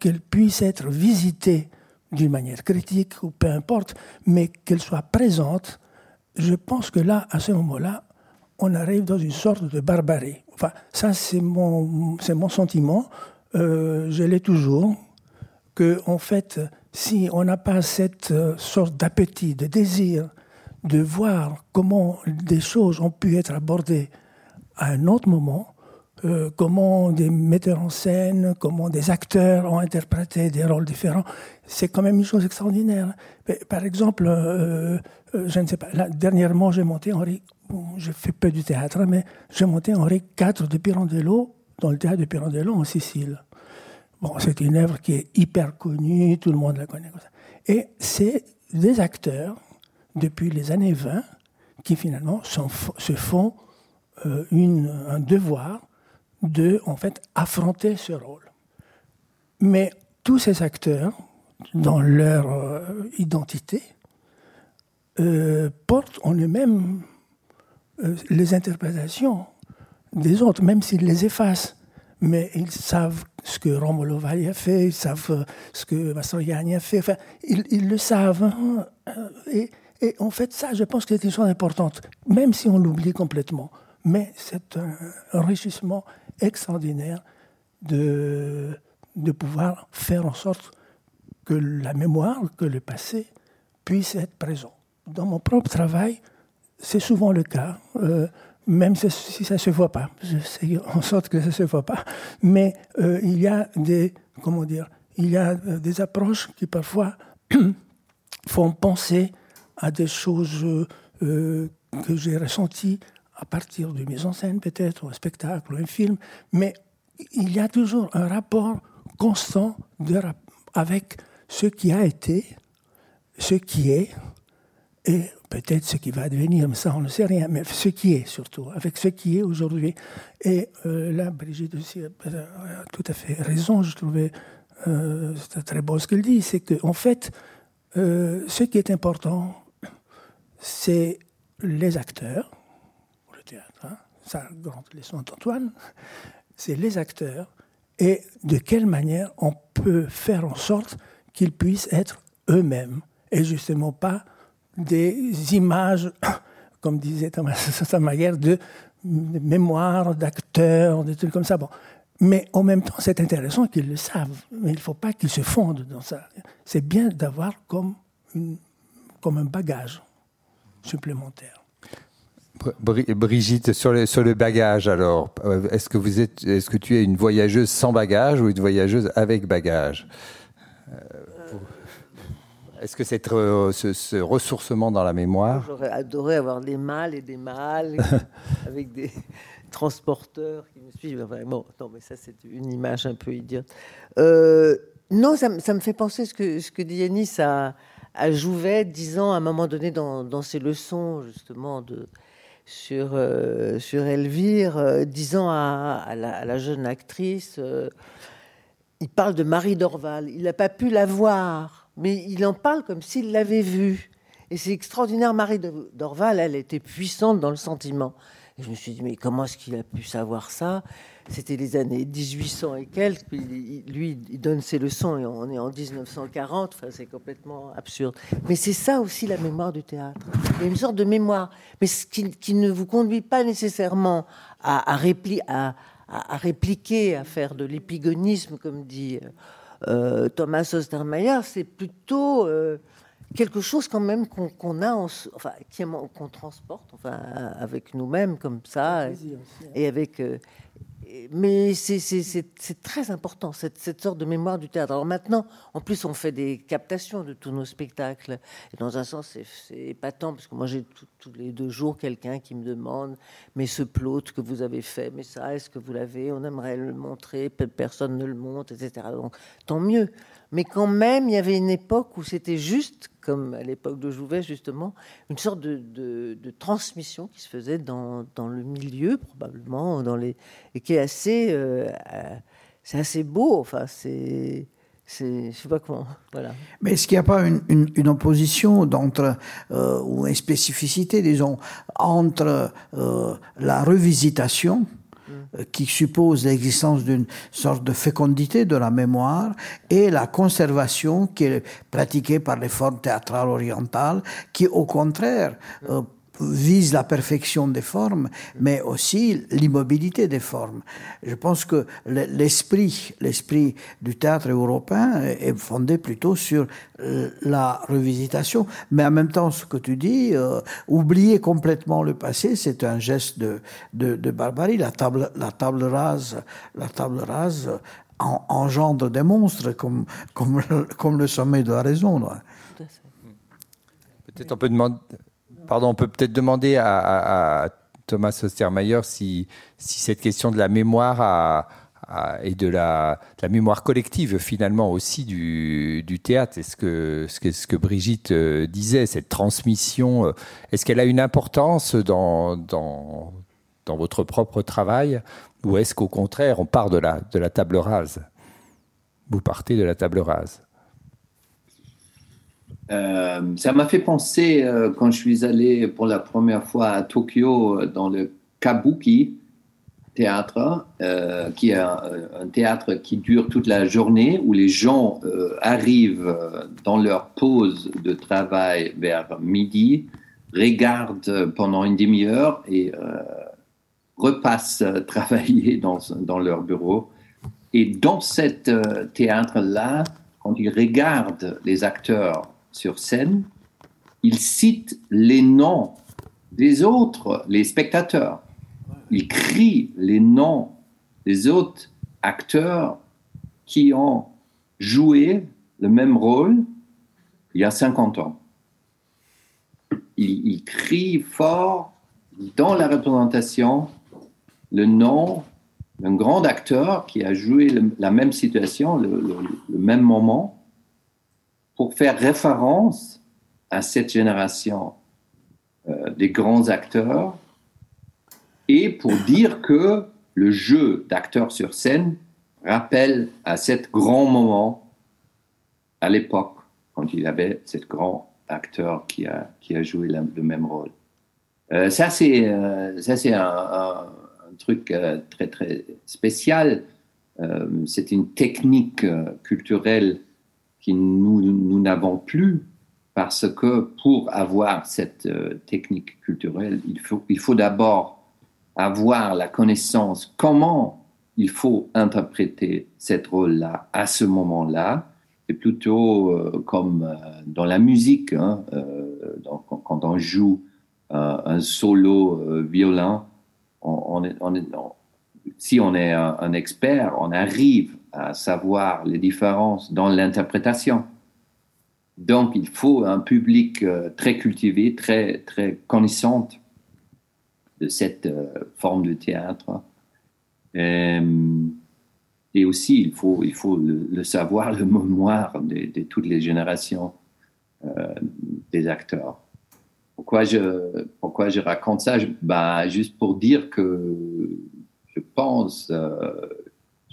Speaker 7: qu'elle puisse être visitée d'une manière critique ou peu importe, mais qu'elle soit présente, je pense que là, à ce moment-là, on arrive dans une sorte de barbarie. Enfin, ça, c'est mon, c'est mon sentiment. Euh, je l'ai toujours. Que, en fait, si on n'a pas cette euh, sorte d'appétit, de désir de voir comment des choses ont pu être abordées à un autre moment, euh, comment des metteurs en scène, comment des acteurs ont interprété des rôles différents, c'est quand même une chose extraordinaire. Par exemple, euh, euh, je ne sais pas, dernièrement j'ai monté Henri, bon, je fais peu du théâtre, mais j'ai monté Henri IV de Pirandello dans le théâtre de Pirandello en Sicile. Bon, c'est une œuvre qui est hyper connue, tout le monde la connaît. Et c'est des acteurs depuis les années 20 qui finalement se font euh, un devoir de, en fait, affronter ce rôle. Mais tous ces acteurs, dans leur euh, identité, euh, portent en eux-mêmes les interprétations des autres, même s'ils les effacent. Mais ils savent ce que Romolo Valli a fait, ils savent ce que Mastroianni a fait, enfin, ils, ils le savent. hein. Et, et en fait, ça, je pense que c'est une chose importante, même si on l'oublie complètement. Mais c'est un enrichissement extraordinaire de, pouvoir faire en sorte que la mémoire, que le passé puisse être présent. Dans mon propre travail, c'est souvent le cas, euh, même si ça ne se voit pas. J'essaie en sorte que ça ne se voit pas. Mais euh, il y a des, comment dire, il y a euh, des approches qui parfois (clears throat) font penser à des choses euh, que j'ai ressenties à partir de mise en scène peut-être, ou un spectacle, ou un film. Mais il y a toujours un rapport constant avec ce qui a été, ce qui est, et peut-être ce qui va devenir, mais ça on ne sait rien, mais ce qui est surtout, avec ce qui est aujourd'hui. Et euh, là, Brigitte aussi a, tout à fait raison, je trouvais euh, c'est très beau ce qu'elle dit, c'est qu'en en fait, euh, ce qui est important, c'est les acteurs, le théâtre, hein, ça, grande leçon d'Antoine, c'est les acteurs et de quelle manière on peut faire en sorte qu'ils puissent être eux-mêmes et justement pas des images, (coughs) comme disait Thomas (laughs) Samaguer, de mémoire, d'acteurs, des trucs comme ça. Bon. Mais en même temps, c'est intéressant qu'ils le savent, mais il ne faut pas qu'ils se fondent dans ça. C'est bien d'avoir comme, comme un bagage supplémentaire.
Speaker 3: Bri- Brigitte, sur le, sur le bagage, alors, euh, est-ce que, vous êtes, est-ce que tu es une voyageuse sans bagage ou une voyageuse avec bagage? Euh, Est-ce que cette, euh, ce, ce ressourcement dans la mémoire?
Speaker 6: J'aurais adoré avoir des mâles et des mâles (laughs) avec des transporteurs qui me suivent. Enfin, bon, non, mais ça, c'est une image un peu idiote. Euh, non, ça, me- ça me fait penser ce que, ce que dit Yanis à, à Jouvet, disant à un moment donné dans, ses leçons, justement, de, sur, euh, sur Elvire, euh, disant à, la, jeune actrice euh, il parle de Marie Dorval. Il n'a pas pu la voir, mais il en parle comme s'il l'avait vue. Et c'est extraordinaire. Marie Dorval, elle était puissante dans le sentiment. Je me suis dit, mais comment est-ce qu'il a pu savoir ça? C'était les années 1800 et quelques. lui, il donne ses leçons et on est en 1940. Enfin, c'est complètement absurde. Mais c'est ça aussi la mémoire du théâtre. Il y a une sorte de mémoire, mais ce qui, ne vous conduit pas nécessairement à, à, répli- à- à- à répliquer, à faire de l'épigonisme, comme dit euh, Thomas Ostermeyer. C'est plutôt euh, quelque chose quand même qu'on a, en enfin, qu'on transporte, enfin, avec nous-mêmes comme ça, et, et avec. euh, mais c'est- très important, cette, cette sorte de mémoire du théâtre. Alors maintenant, en plus, on fait des captations de tous nos spectacles. Et dans un sens, c'est- épatant, parce que moi, j'ai tous les deux jours quelqu'un qui me demande Mais ce plot que vous avez fait, mais ça, est-ce que vous l'avez? On aimerait le montrer, pe- personne ne le montre, etc. Donc, tant mieux. Mais quand même, il y avait une époque où c'était juste, comme à l'époque de Jouvet, justement, une sorte de, de- transmission qui se faisait dans, dans le milieu, probablement, dans les, et qui est assez, euh, c'est assez beau. Enfin, c'est, je sais pas comment, voilà.
Speaker 5: Mais est-ce qu'il n'y a pas une, une, opposition d'entre, euh, ou une spécificité, disons, entre euh, la revisitation, qui suppose l'existence d'une sorte de fécondité de la mémoire, et la conservation qui est pratiquée par les formes théâtrales orientales, qui au contraire euh, vise la perfection des formes, mais aussi l'immobilité des formes. Je pense que le- l'esprit, l'esprit du théâtre européen est fondé plutôt sur la revisitation, mais en même temps, ce que tu dis, euh, oublier complètement le passé, c'est un geste de, de, barbarie. La table, la table rase, la table rase en- engendre des monstres comme, comme, comme le sommet de la raison.
Speaker 3: Peut-être on peut demander, pardon, on peut peut-être demander à, Thomas Ostermeyer si, cette question de la mémoire et de la, mémoire collective finalement aussi du, théâtre, est-ce que que, Brigitte euh, disait, cette transmission, euh, est-ce qu'elle a une importance dans, votre propre travail Ou est-ce qu'au contraire, on part de de la table rase? Vous partez de la table rase?
Speaker 4: Euh, ça m'a fait penser euh, quand je suis allé pour la première fois à Tokyo euh, dans le Kabuki théâtre, qui est un, théâtre qui dure toute la journée, où les gens arrivent dans leur pause de travail vers midi, regardent pendant une demi-heure et repassent (laughs) travailler dans, dans leur bureau. Et dans cet théâtre-là, quand ils regardent les acteurs sur scène, il cite les noms des autres, les spectateurs. Il crie les noms des autres acteurs qui ont joué le même rôle il y a 50 ans. Il, crie fort dans la représentation le nom d'un grand acteur qui a joué la même situation, le même moment, pour faire référence à cette génération euh, des grands acteurs et pour dire que le jeu d'acteur sur scène rappelle à cet grand moment à l'époque quand il avait ce grand acteur qui a, qui a joué le même rôle. Euh, ça, c'est euh, un, un, truc très, très spécial. c'est une technique culturelle nous n'avons plus parce que pour avoir cette euh, technique culturelle, il faut, il faut d'abord avoir la connaissance comment il faut interpréter cette rôle-là à ce moment-là. C'est plutôt euh, comme euh, dans la musique, hein, quand on joue un solo est, si on est un, expert, on arrive à savoir les différences dans l'interprétation. Donc, il faut un public euh, très cultivé, très, très connaissante de cette euh, forme de théâtre. Euh, et, aussi, il faut, il faut le, savoir, le mémoire de, toutes les générations des acteurs. Pourquoi je, pourquoi je raconte ça? Bah, Juste pour dire que je pense,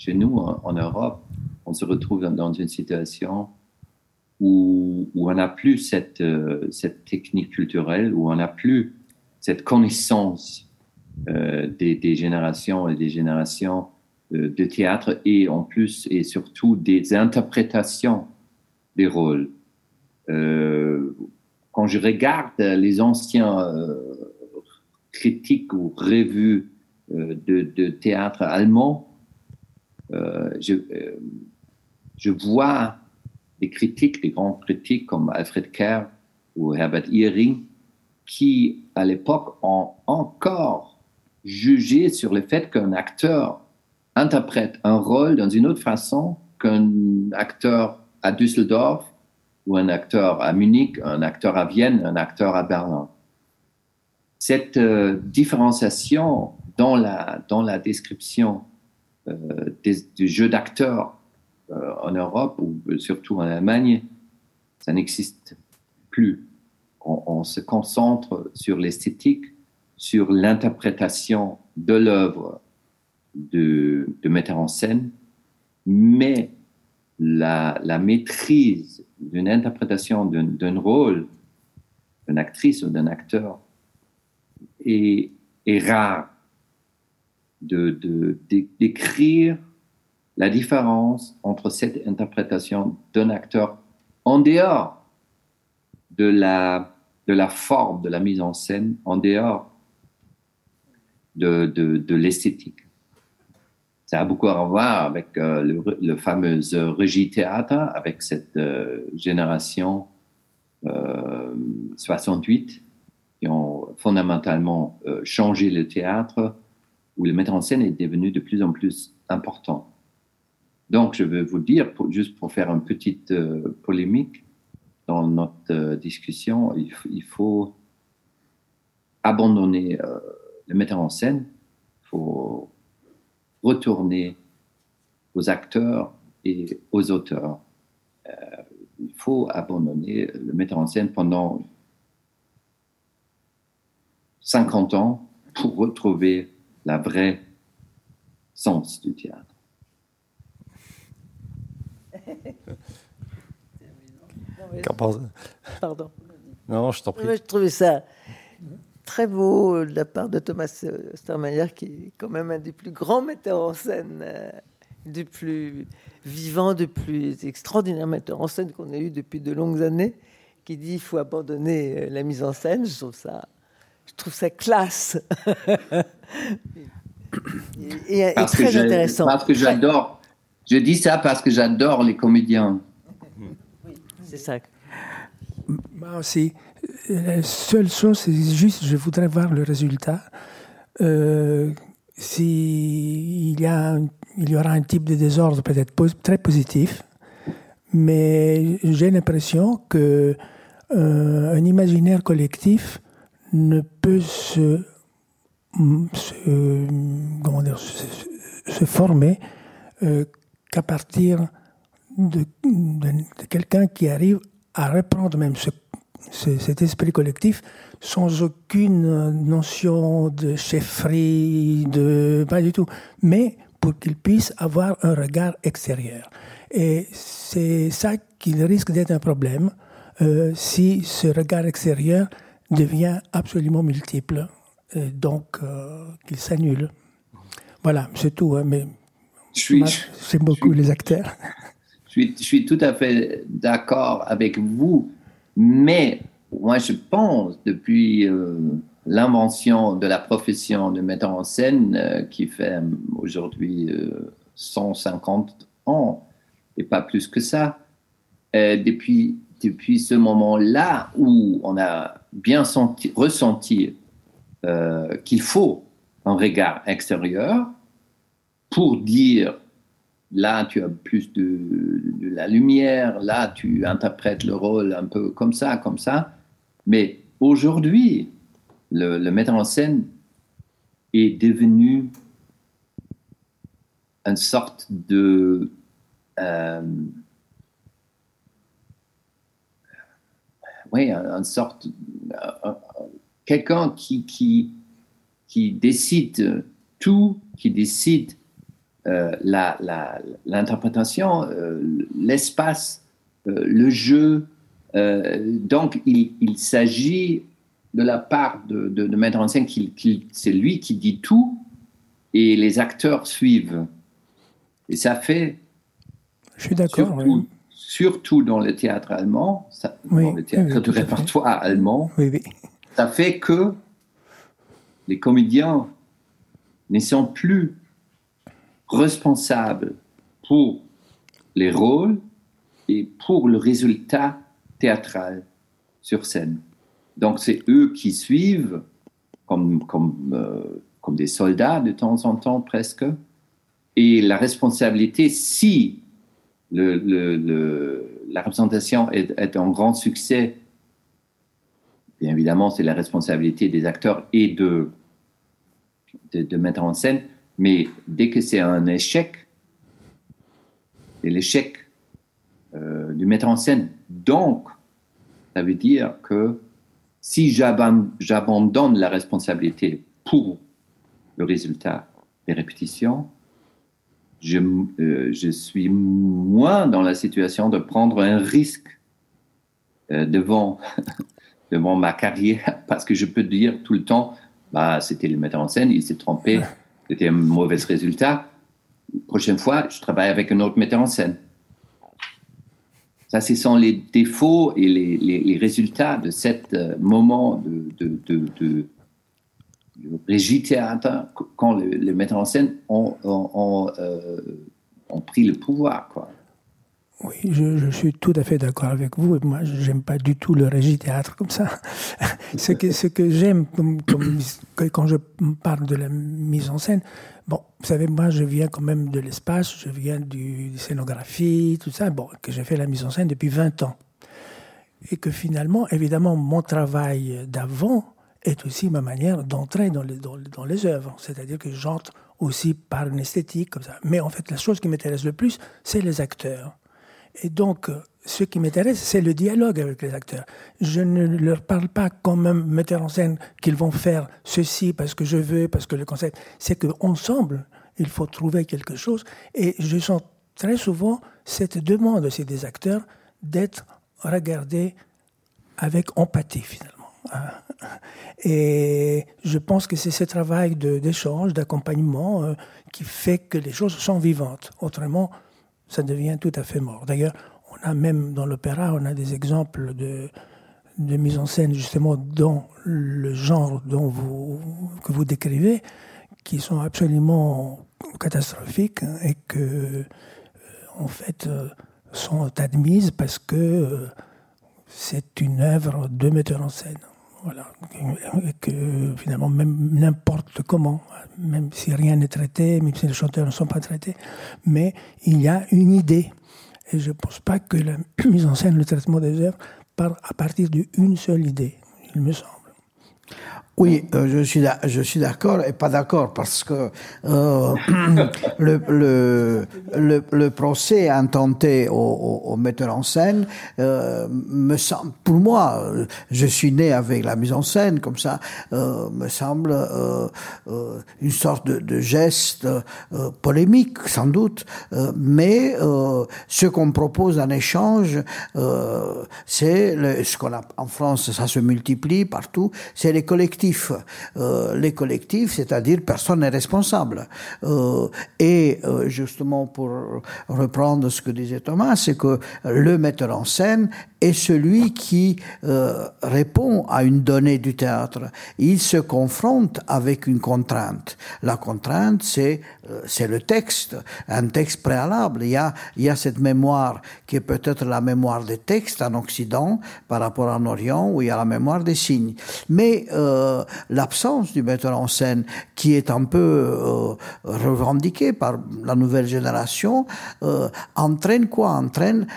Speaker 4: chez nous, en, Europe, on se retrouve dans, une situation où, on n'a plus cette, euh, cette technique culturelle, où on n'a plus cette connaissance euh, des, générations et des générations de théâtre et en plus et surtout des interprétations des rôles. quand je regarde les anciens critiques ou revues euh, de, théâtre allemand, euh, je, euh, je, vois des critiques, des grands critiques comme Alfred Kerr ou Herbert Ehring, qui à l'époque ont encore jugé sur le fait qu'un acteur interprète un rôle dans une autre façon qu'un acteur à Düsseldorf ou un acteur à Munich, un acteur à Vienne, un acteur à Berlin. Cette différenciation dans dans la description euh, du jeu d'acteurs euh, en Europe ou surtout en Allemagne, ça n'existe plus. On, se concentre sur l'esthétique, sur l'interprétation de l'œuvre de, de metteur en scène, mais la, la maîtrise d'une interprétation d'un rôle, d'une actrice ou d'un acteur, est, est rare de, d'écrire la différence entre cette interprétation d'un acteur en dehors de la, de la forme de la mise en scène, en dehors de, de, l'esthétique. Ça a beaucoup à voir avec euh, le, fameux régie théâtre, avec cette euh, génération 68 euh, qui ont fondamentalement changé le théâtre où le metteur en scène est devenu de plus en plus important. Donc, je veux vous dire, juste pour faire une petite euh, polémique dans notre euh, discussion, il, faut abandonner euh, le metteur en scène, il faut retourner aux acteurs et aux auteurs. il faut abandonner le metteur en scène pendant 50 ans pour retrouver la vraie sens du théâtre.
Speaker 6: Pardon.
Speaker 3: Non, je t'en prie.
Speaker 6: je trouvais ça très beau euh, de la part de Thomas Stermayer, qui est quand même un des plus grands metteurs en scène, euh, des plus vivants, des plus extraordinaires metteurs en scène qu'on a eu depuis de longues années, qui dit il faut abandonner euh, la mise en scène. Je trouve ça, je trouve ça classe. et, très intéressant.
Speaker 4: Parce que j'adore. Je dis ça parce que j'adore les comédiens.
Speaker 6: Oui, c'est ça.
Speaker 7: Moi aussi. La seule chose, c'est juste, je voudrais voir le résultat. Euh, S'il y, a, il y aura un type de désordre peut-être très positif, mais j'ai l'impression que euh, un imaginaire collectif ne peut se, se comment dire, se, former euh, qu'à partir de, quelqu'un qui arrive à reprendre même ce cet esprit collectif sans aucune notion de chefferie, de pas du tout, mais pour qu'il puisse avoir un regard extérieur. Et c'est ça qui risque d'être un problème euh, si ce regard extérieur devient absolument multiple, et donc euh, qu'il s'annule. Voilà, c'est tout. Hein, mais c'est beaucoup les acteurs. (laughs)
Speaker 4: Je suis, je suis tout à fait d'accord avec vous mais moi, je pense, depuis euh, l'invention de la profession de metteur en scène, euh, qui fait aujourd'hui 150 euh, ans, et pas plus que ça, depuis, depuis ce moment-là où on a bien senti, ressenti qu'il faut un regard extérieur pour dire Là, tu as plus de, la lumière, là, tu interprètes le rôle un peu comme ça, comme ça. Mais aujourd'hui, le, metteur en scène est devenu une sorte de... Euh, oui, une sorte... Euh, quelqu'un qui, qui, qui décide tout, qui décide euh, l'interprétation, euh, l'espace, euh, le jeu. donc, il, s'agit de la part de, de, mettre en scène qu'il, c'est lui qui dit tout et les acteurs suivent. Et ça fait.
Speaker 7: Je suis d'accord.
Speaker 4: Surtout, dans le théâtre allemand, dans le théâtre de répertoire allemand, ça fait que les comédiens ne sont plus responsables pour les rôles et pour le résultat théâtral sur scène. Donc c'est eux qui suivent comme, comme, euh, comme des soldats de temps en temps presque. Et la responsabilité, si la représentation est, un grand succès, bien évidemment c'est la responsabilité des acteurs et de, de, mettre en scène, mais dès que c'est un échec, c'est l'échec euh, du metteur en scène. Donc, ça veut dire que si j'abandonne la responsabilité pour le résultat des répétitions, je, euh, je, suis moins dans la situation de prendre un risque euh, devant, (laughs) devant ma carrière (laughs) parce que je peux dire tout le temps, bah, c'était le metteur en scène, il s'est trompé, (laughs) c'était un mauvais résultat. La prochaine fois, je travaille avec un autre metteur en scène. Ça, ce sont les défauts et les, les, résultats de ce euh, moment de, de, de, de, régie théâtre quand les le metteurs en scène ont, ont, euh, ont, pris le pouvoir. Quoi.
Speaker 7: Oui, je, suis tout à fait d'accord avec vous. Moi, j'aime pas du tout le régie théâtre comme ça. (laughs) ce que, ce que j'aime, quand je parle de la mise en scène, bon, vous savez, moi, je viens quand même de l'espace, je viens du scénographie, tout ça, bon, que j'ai fait la mise en scène depuis 20 ans. Et que finalement, évidemment, mon travail d'avant est aussi ma manière d'entrer dans les, dans, les œuvres. C'est-à-dire que j'entre aussi par une esthétique comme ça. Mais en fait, la chose qui m'intéresse le plus, c'est les acteurs. Et donc, ce qui m'intéresse, c'est le dialogue avec les acteurs. Je ne leur parle pas comme un metteur en scène qu'ils vont faire ceci parce que je veux, parce que le concept. C'est qu'ensemble, il faut trouver quelque chose. Et je sens très souvent cette demande aussi des acteurs d'être regardés avec empathie finalement. Et je pense que c'est ce travail d'échange, d'accompagnement euh, qui fait que les choses sont vivantes. Autrement, ça devient tout à fait mort. D'ailleurs, on a même dans l'opéra, on a des exemples de, de mise en scène justement dans le genre dont vous, que vous décrivez, qui sont absolument catastrophiques et que, euh, en fait, euh, sont admises parce que euh, c'est une œuvre de metteur en scène. Voilà. Que finalement, même n'importe comment, même si rien n'est traité, même si les chanteurs ne sont pas traités, mais il y a une idée. Et je ne pense pas que la (clears throat) mise en scène, le traitement des œuvres, part à partir d'une seule idée, il me semble.
Speaker 5: Oui, euh, je suis je suis d'accord et pas d'accord parce que euh, (clears throat) le, le, le, procès intenté au, metteur en scène euh, me semble, pour moi, je suis né avec la mise en scène comme ça, me semble une sorte de, de geste polémique sans doute, mais ce qu'on propose en échange, c'est ce qu'on a en France, ça se multiplie partout, c'est les collectifs euh, les collectifs, c'est-à-dire personne n'est responsable. Euh, et euh, justement, pour reprendre ce que disait Thomas, c'est que le metteur en scène est celui qui répond à une donnée du théâtre. Il se confronte avec une contrainte. La contrainte, c'est c'est le texte, un texte préalable. Il y a, il y a cette mémoire qui est peut-être la mémoire des textes en Occident par rapport en Orient, où il y a la mémoire des signes. Mais l'absence du metteur en scène, qui est un peu euh, revendiquée par la nouvelle génération, euh, entraîne quoi? Entraîne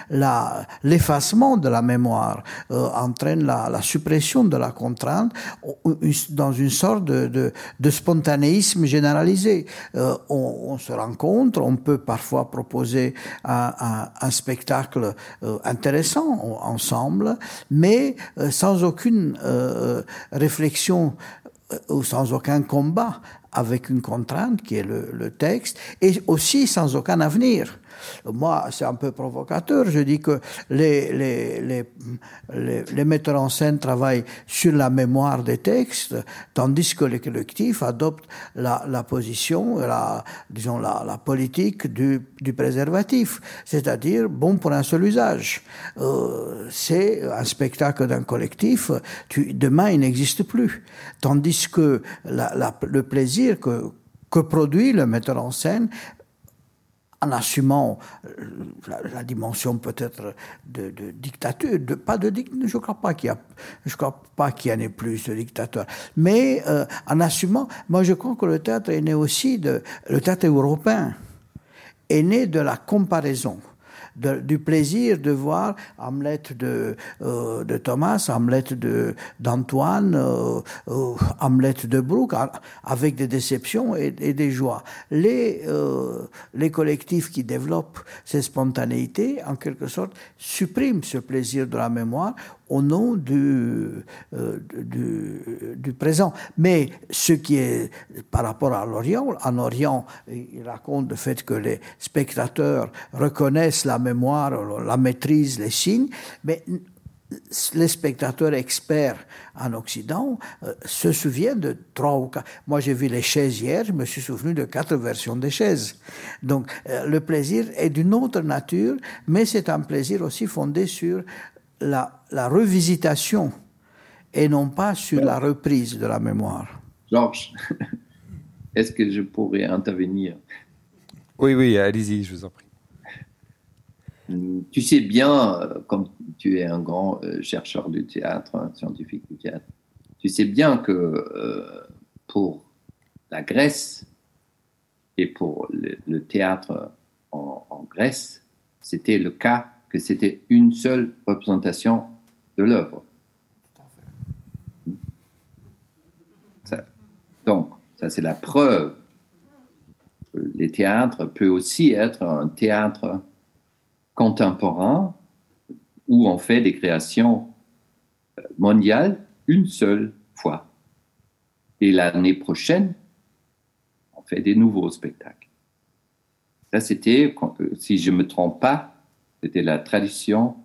Speaker 5: l'effacement de la mémoire, euh, entraîne la, suppression de la contrainte dans une sorte de, spontanéisme généralisé. Euh, on, se rencontre, on peut parfois proposer un, spectacle euh, intéressant ensemble, mais sans aucune réflexion ou sans aucun combat avec une contrainte qui est le, le texte et aussi sans aucun avenir. Moi, c'est un peu provocateur. Je dis que les, les, les, les, metteurs en scène travaillent sur la mémoire des textes, tandis que les collectifs adoptent la, la position, la, disons la, la politique du, du préservatif, c'est-à-dire bon pour un seul usage. Euh, c'est un spectacle d'un collectif, demain il n'existe plus. Tandis que le plaisir que, que produit le metteur en scène en assumant euh, la, dimension peut-être de, dictature, de, pas de je crois pas qu'il y je crois pas qu'il y en ait plus de dictateurs, mais euh, en assumant, moi je crois que le théâtre est né aussi de, le théâtre européen est né de la comparaison du plaisir de voir Hamlet de, euh, de Thomas, Hamlet d'Antoine, euh, euh, Hamlet de Brooke, avec des déceptions et, des joies. Les, les collectifs qui développent ces spontanéités, en quelque sorte, suppriment ce plaisir de la mémoire au nom du, euh, du, du, présent. Mais ce qui est par rapport à l'Orient, en Orient, il raconte le fait que les spectateurs reconnaissent la mémoire, la maîtrise, les signes, mais les spectateurs experts en Occident euh, se souviennent de trois ou quatre. Moi, j'ai vu les chaises hier, je me suis souvenu de quatre versions des chaises. Donc, euh, le plaisir est d'une autre nature, mais c'est un plaisir aussi fondé sur la, la, revisitation et non pas sur la reprise de la mémoire.
Speaker 4: Georges, (laughs) est-ce que je pourrais intervenir?
Speaker 3: Oui, oui, allez-y, je vous en prie.
Speaker 4: Tu sais bien, euh, comme tu es un grand euh, chercheur du théâtre, un scientifique du théâtre, tu sais bien que euh, pour la Grèce et pour le, le théâtre en, en Grèce, c'était le cas c'était une seule représentation de l'œuvre. Donc, ça c'est la preuve. Les théâtres peuvent aussi être un théâtre contemporain où on fait des créations mondiales une seule fois. Et l'année prochaine, on fait des nouveaux spectacles. Ça, c'était, si je ne me trompe pas, c'était la tradition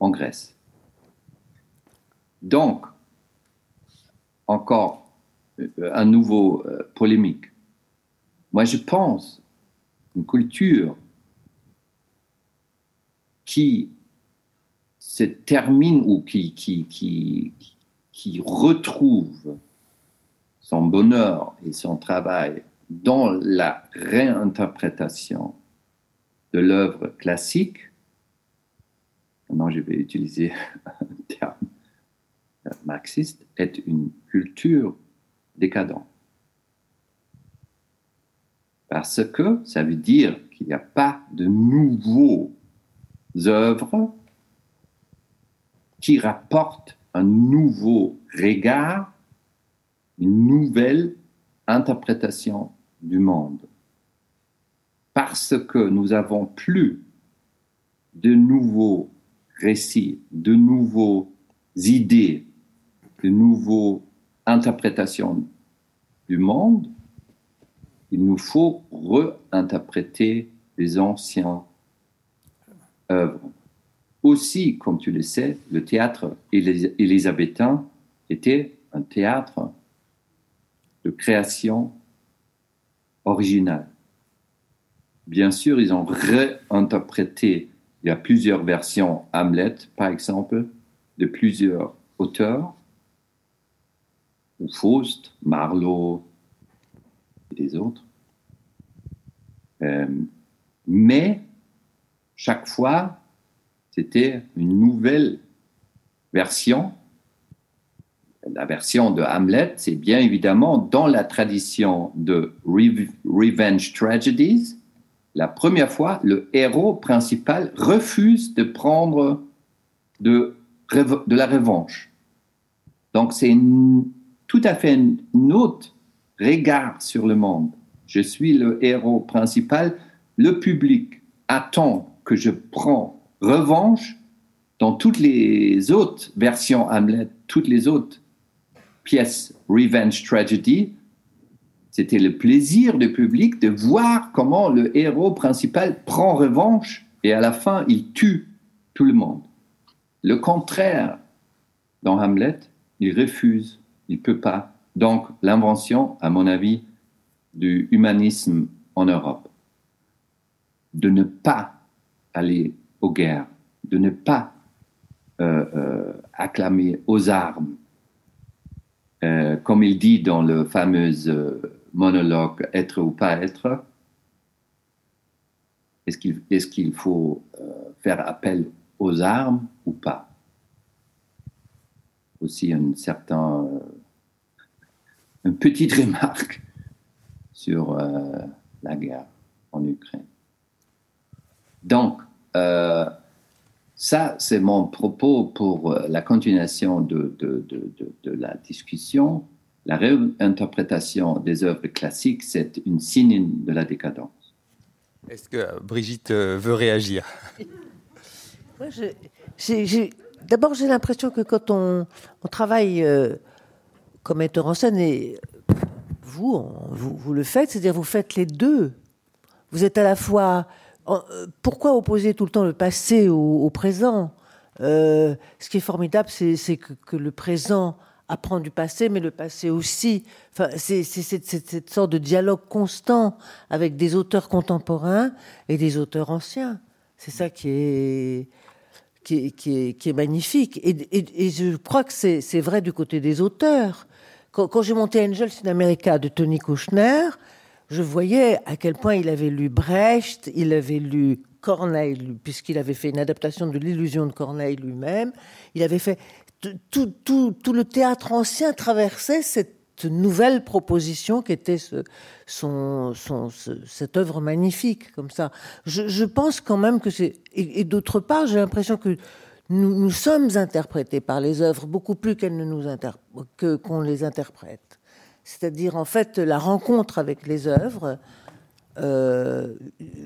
Speaker 4: en Grèce. Donc, encore un nouveau euh, polémique. Moi, je pense une culture qui se termine ou qui retrouve son bonheur et son travail dans la réinterprétation de l'œuvre classique, maintenant je vais utiliser un terme marxiste, est une culture décadente. Parce que ça veut dire qu'il n'y a pas de nouveaux œuvres qui rapportent un nouveau regard, une nouvelle interprétation du monde. Parce que nous avons plus de nouveaux de nouvelles idées, de nouvelles interprétations du monde, il nous faut réinterpréter les anciens œuvres. Aussi, comme tu le sais, le théâtre élisabétain était un théâtre de création originale. Bien sûr, ils ont réinterprété, il y a plusieurs versions Hamlet, par exemple, de plusieurs auteurs, ou Faust, Marlowe et des autres. Euh, mais chaque fois, c'était une nouvelle version. La version de Hamlet, c'est bien évidemment dans la tradition de Revenge Tragedies. La première fois, le héros principal refuse de prendre de, la revanche. Donc c'est tout à fait un autre regard sur le monde. Je suis le héros principal. Le public attend que je prends revanche, dans toutes les autres versions Hamlet, toutes les autres pièces Revenge Tragedy, c'était le plaisir du public de voir comment le héros principal prend revanche et à la fin, il tue tout le monde. Le contraire, dans Hamlet, il refuse, il ne peut pas. Donc, l'invention, à mon avis, du humanisme en Europe, de ne pas aller aux guerres, de ne pas euh, euh, acclamer aux armes, euh, comme il dit dans le fameux monologue Être ou pas être. Est-ce qu'il faut faire appel aux armes ou pas? Aussi un certain, une petite remarque sur la guerre en Ukraine. Donc, euh, ça, c'est mon propos pour euh, la continuation de, la discussion. La réinterprétation des œuvres classiques, c'est une signe de la décadence.
Speaker 3: Est-ce que Brigitte euh, veut réagir?
Speaker 6: D'abord, j'ai l'impression que quand on, on travaille comme metteur en scène, et vous, vous, vous le faites, c'est-à-dire vous faites les deux. Vous êtes à la fois euh, pourquoi opposer tout le temps le passé au, présent? Euh, Ce qui est formidable, c'est que, le présent apprend du passé, mais le passé aussi. Enfin, c'est cette sorte de dialogue constant avec des auteurs contemporains et des auteurs anciens. C'est ça qui est, qui est, magnifique. Et, je crois que c'est vrai du côté des auteurs. Quand, quand j'ai monté Angels in America de Tony Kushner, je voyais à quel point il avait lu Brecht, il avait lu Corneille, puisqu'il avait fait une adaptation de l'illusion de Corneille lui-même. Il avait fait tout, tout, tout, le théâtre ancien traversait cette nouvelle proposition qui était ce, son, son, cette œuvre magnifique comme ça. Je, pense quand même que c'est et, d'autre part j'ai l'impression que nous, nous, sommes interprétés par les œuvres beaucoup plus qu'elles ne nous qu'on les interprète c'est-à-dire en fait la rencontre avec les œuvres Euh,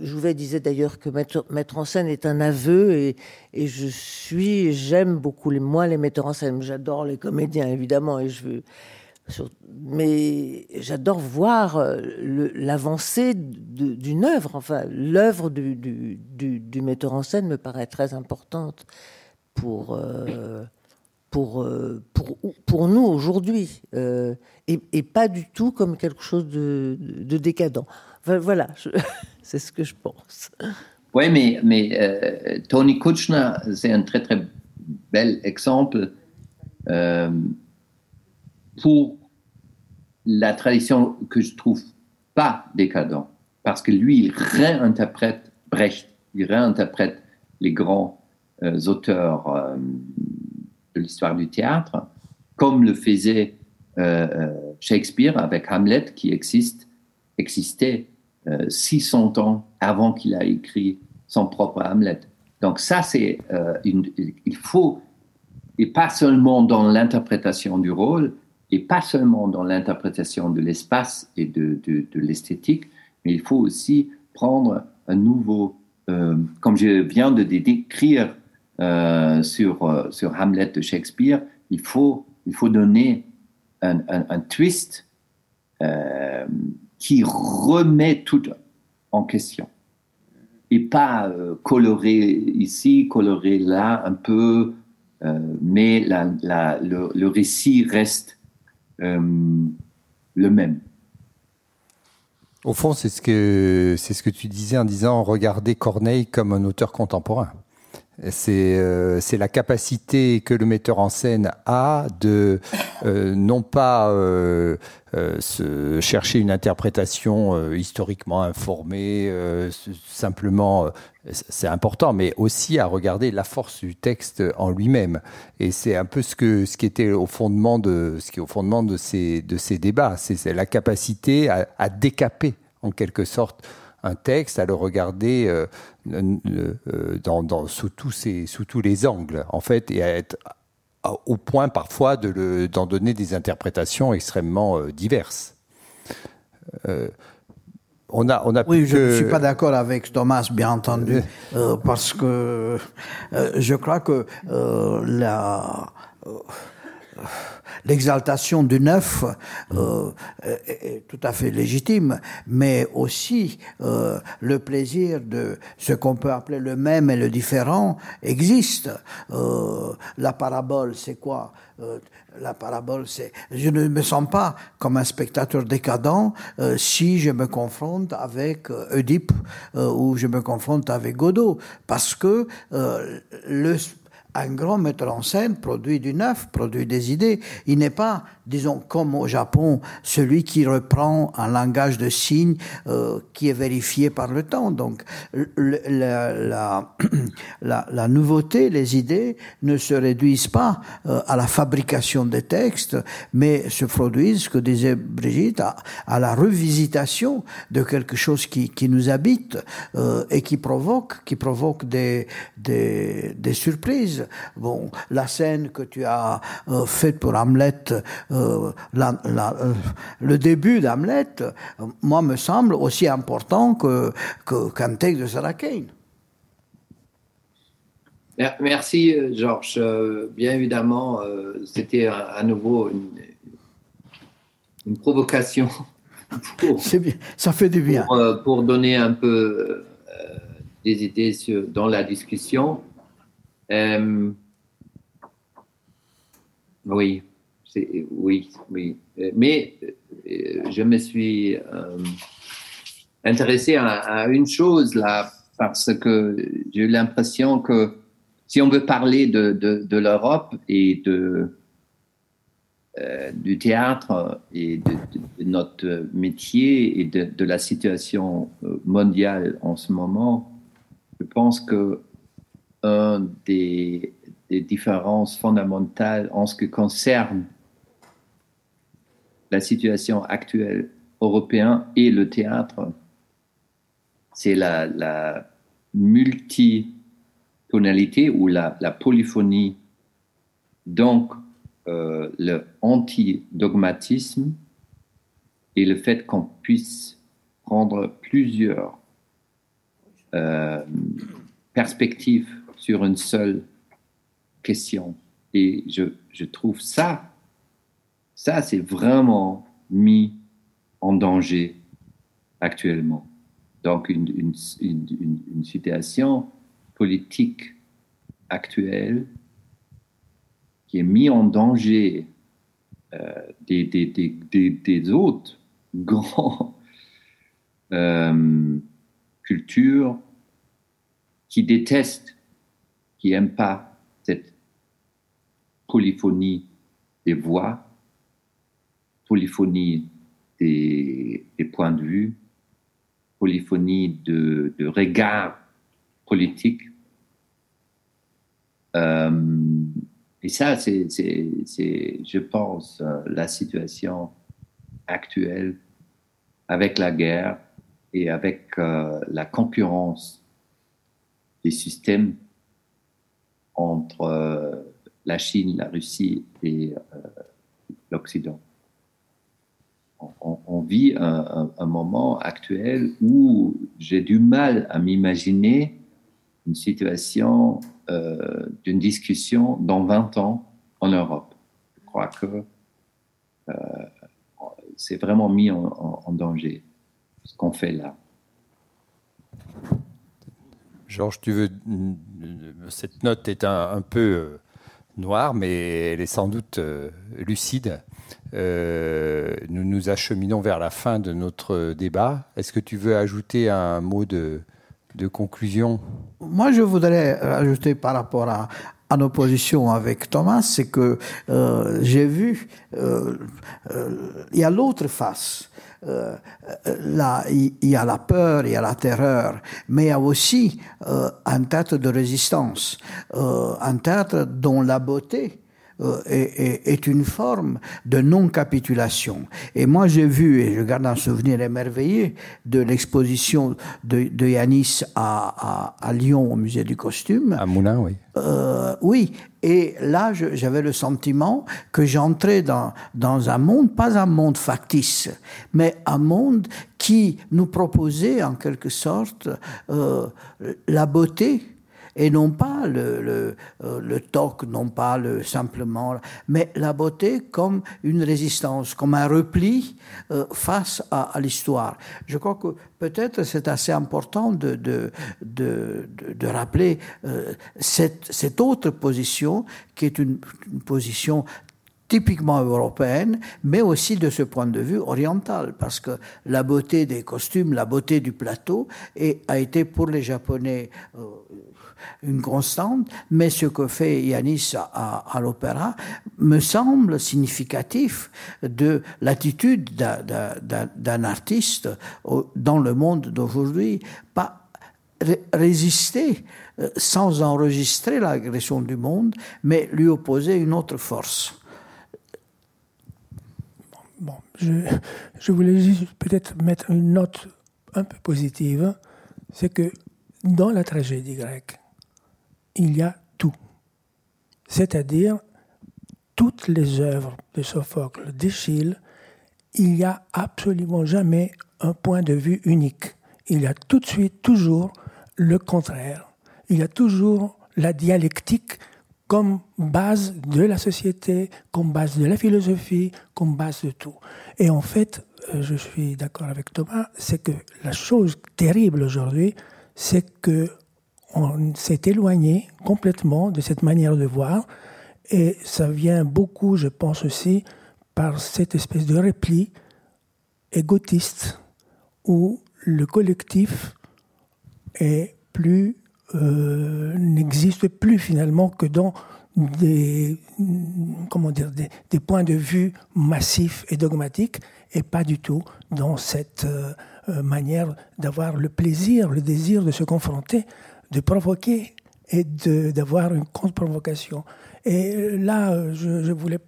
Speaker 6: Jouvet disait d'ailleurs que mettre, en scène est un aveu et, je suis, j'aime beaucoup les, moi les metteurs en scène. J'adore les comédiens évidemment et je veux, mais j'adore voir euh, l'avancée d'une œuvre. Enfin, l'œuvre du, du, metteur en scène me paraît très importante pour, euh, pour, euh, pour, nous aujourd'hui, et, pas du tout comme quelque chose de décadent. Voilà, (laughs) c'est ce que je pense.
Speaker 4: Oui, mais, mais Tony Kuchner, c'est un très très bel exemple pour la tradition que je trouve pas décadent, parce que lui, il réinterprète Brecht, il réinterprète les grands euh, auteurs euh, de l'histoire du théâtre, comme le faisait euh, Shakespeare avec Hamlet, qui existe, existait 600 ans avant qu'il a écrit son propre Hamlet. Donc ça, c'est il faut, et pas seulement dans l'interprétation du rôle, et pas seulement dans l'interprétation de l'espace et de, de, l'esthétique, mais il faut aussi prendre un nouveau, euh, comme je viens de décrire euh, sur, euh, sur Hamlet de Shakespeare, il faut, il faut donner un, un, twist euh, qui remet tout en question et pas euh, colorer ici, colorer là un peu, euh, mais le, récit reste euh, le même.
Speaker 3: Au fond, c'est ce que c'est ce que tu disais en disant regarder Corneille comme un auteur contemporain. C'est euh, la capacité que le metteur en scène a de euh, non pas euh, euh se chercher une interprétation euh, historiquement informée, simplement c'est important, mais aussi à regarder la force du texte en lui-même. Et c'est un peu ce que ce qui était au fondement de ce qui est au fondement de ces de ces débats, c'est la capacité à, à, décaper en quelque sorte un texte, à le regarder euh, euh, dans, dans, sous tous ces sous tous les angles, en fait, et à être au point parfois de d'en donner des interprétations extrêmement euh, diverses.
Speaker 5: Euh, on a, on a oui, je ne suis pas d'accord avec Thomas, bien entendu, euh, parce que je crois que la l'exaltation du neuf euh, est, tout à fait légitime, mais aussi euh, le plaisir de ce qu'on peut appeler le même et le différent existe. Euh, la parabole, c'est quoi? Euh, La parabole, c'est je ne me sens pas comme un spectateur décadent euh, si je me confronte avec Oedipe ou je me confronte avec Godot, parce que le un grand metteur en scène produit du neuf, produit des idées. Il n'est pas, disons, comme au Japon, celui qui reprend un langage de signes euh, qui est vérifié par le temps. Donc, le, la, (clears throat) la, la, nouveauté, les idées ne se réduisent pas euh, à la fabrication des textes, mais se produisent, ce que disait Brigitte, à, à la revisitation de quelque chose qui, qui nous habite euh, et qui provoque, qui provoque des, des, des surprises. Bon, la scène que tu as euh, faite pour Hamlet, euh, la, la, euh, le début d'Hamlet, euh, moi, me semble aussi important que qu'un qu texte de Sarah Kane.
Speaker 4: Merci, Georges. Bien évidemment, c'était à nouveau une, une provocation. (laughs)
Speaker 5: C'est bien, ça fait du bien.
Speaker 4: Pour, pour donner un peu euh, des idées sur, dans la discussion. Euh, oui, oui, oui. Mais euh, je me suis euh, intéressé à, une chose là, parce que j'ai eu l'impression que si on veut parler de, de, l'Europe et de, euh, du théâtre et de, de, notre métier et de, la situation euh, mondiale en ce moment, je pense que un des, des différences fondamentales en ce qui concerne la situation actuelle européenne et le théâtre, c'est la, la multitonalité ou la, la polyphonie, donc euh, le anti-dogmatisme et le fait qu'on puisse prendre plusieurs euh, perspectives sur une seule question. Et je, je trouve ça, ça c'est vraiment mis en danger actuellement. Donc une, une, une, situation politique actuelle qui est mise en danger euh, des, des, des, des, autres (laughs) grands euh, cultures qui détestent, qui n'aiment pas cette polyphonie des voix, polyphonie des, points de vue, polyphonie de, de regard politique. Euh, et ça, c'est, je pense, euh, la situation actuelle avec la guerre et avec euh, la concurrence des systèmes entre euh, la Chine, la Russie et l'Occident. On, vit un, moment actuel où j'ai du mal à m'imaginer une situation euh, d'une discussion dans 20 ans en Europe. Je crois que euh, c'est vraiment mis en, danger ce qu'on fait là.
Speaker 3: Georges, tu veux. Cette note est un, peu euh, noire, mais elle est sans doute lucide. nous nous acheminons vers la fin de notre débat. Est-ce que tu veux ajouter un mot de, conclusion?
Speaker 5: Moi, je voudrais ajouter par rapport à, nos positions avec Thomas, c'est que euh, j'ai vu, euh, euh, il y a l'autre face. Euh, là, il y a la peur, il y a la terreur, mais il y a aussi euh, un théâtre de résistance, euh, un théâtre dont la beauté euh, est, est, une forme de non-capitulation. Et moi, j'ai vu, et je garde un souvenir émerveillé, de l'exposition de, de Yanis à, à, à, Lyon au musée du costume.
Speaker 3: À Moulin, oui.
Speaker 5: Euh, oui, et là, j'avais le sentiment que j'entrais dans, un monde, pas un monde factice, mais un monde qui nous proposait en quelque sorte euh, la beauté et non pas le, euh, le toc, non pas le simplement, mais la beauté comme une résistance, comme un repli euh, face à, l'histoire. Je crois que peut-être c'est assez important de, de, de, de rappeler euh, cette, cette autre position qui est une, position typiquement européenne, mais aussi de ce point de vue oriental, parce que la beauté des costumes, la beauté du plateau et, a été pour les Japonais une constante, mais ce que fait Yanis à, l'opéra me semble significatif de l'attitude d'un artiste dans le monde d'aujourd'hui, pas résister euh, sans enregistrer l'agression du monde, mais lui opposer une autre force.
Speaker 7: Bon, je, je voulais juste peut-être mettre une note un peu positive, c'est que dans la tragédie grecque, il y a tout. C'est-à-dire, toutes les œuvres de Sophocle, d'Échille, il n'y a absolument jamais un point de vue unique. Il y a tout de suite toujours le contraire. Il y a toujours la dialectique comme base de la société, comme base de la philosophie, comme base de tout. Et en fait, euh, je suis d'accord avec Thomas, c'est que la chose terrible aujourd'hui, c'est que on s'est éloigné complètement de cette manière de voir, et ça vient beaucoup, je pense aussi, par cette espèce de repli égotiste où le collectif est plus euh, n'existe plus finalement que dans des comment dire des, points de vue massifs et dogmatiques et pas du tout dans cette euh, euh manière d'avoir le plaisir, le désir de se confronter de provoquer et d'avoir une contre-provocation. Et là, je, voulais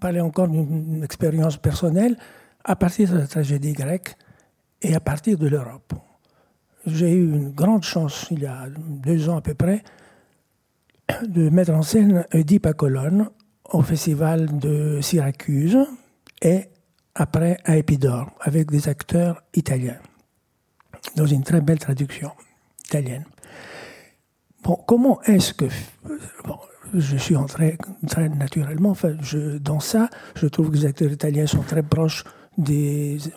Speaker 7: parler encore d'une expérience personnelle à partir de la tragédie grecque et à partir de l'Europe. J'ai eu une grande chance, il y a deux ans à peu près, de mettre en scène Oedipe à Colonne au festival de Syracuse et après à Épidore avec des acteurs italiens. dans une très belle traduction italienne. Bon, comment est-ce que bon, je suis entré très naturellement enfin, je, dans ça. Je trouve que les acteurs italiens sont très proches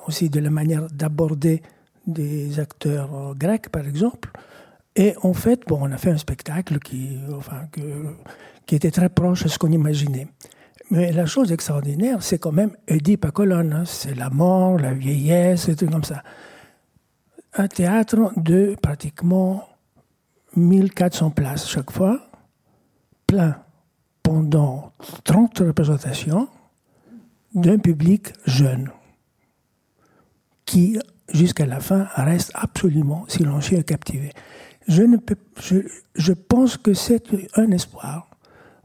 Speaker 7: aussi de la manière d'aborder des acteurs grecs, par exemple. Et en fait, bon, on a fait un spectacle qui, enfin, qui était très proche de ce qu'on imaginait. Mais la chose extraordinaire, c'est quand même Oedipe à colonne. Hein. C'est la mort, la vieillesse, et tout comme ça. Un théâtre de pratiquement 1400 places chaque fois, plein pendant 30 représentations d'un public jeune qui, jusqu'à la fin, reste absolument silencieux et captivé. Je, ne peux, je, pense que c'est un espoir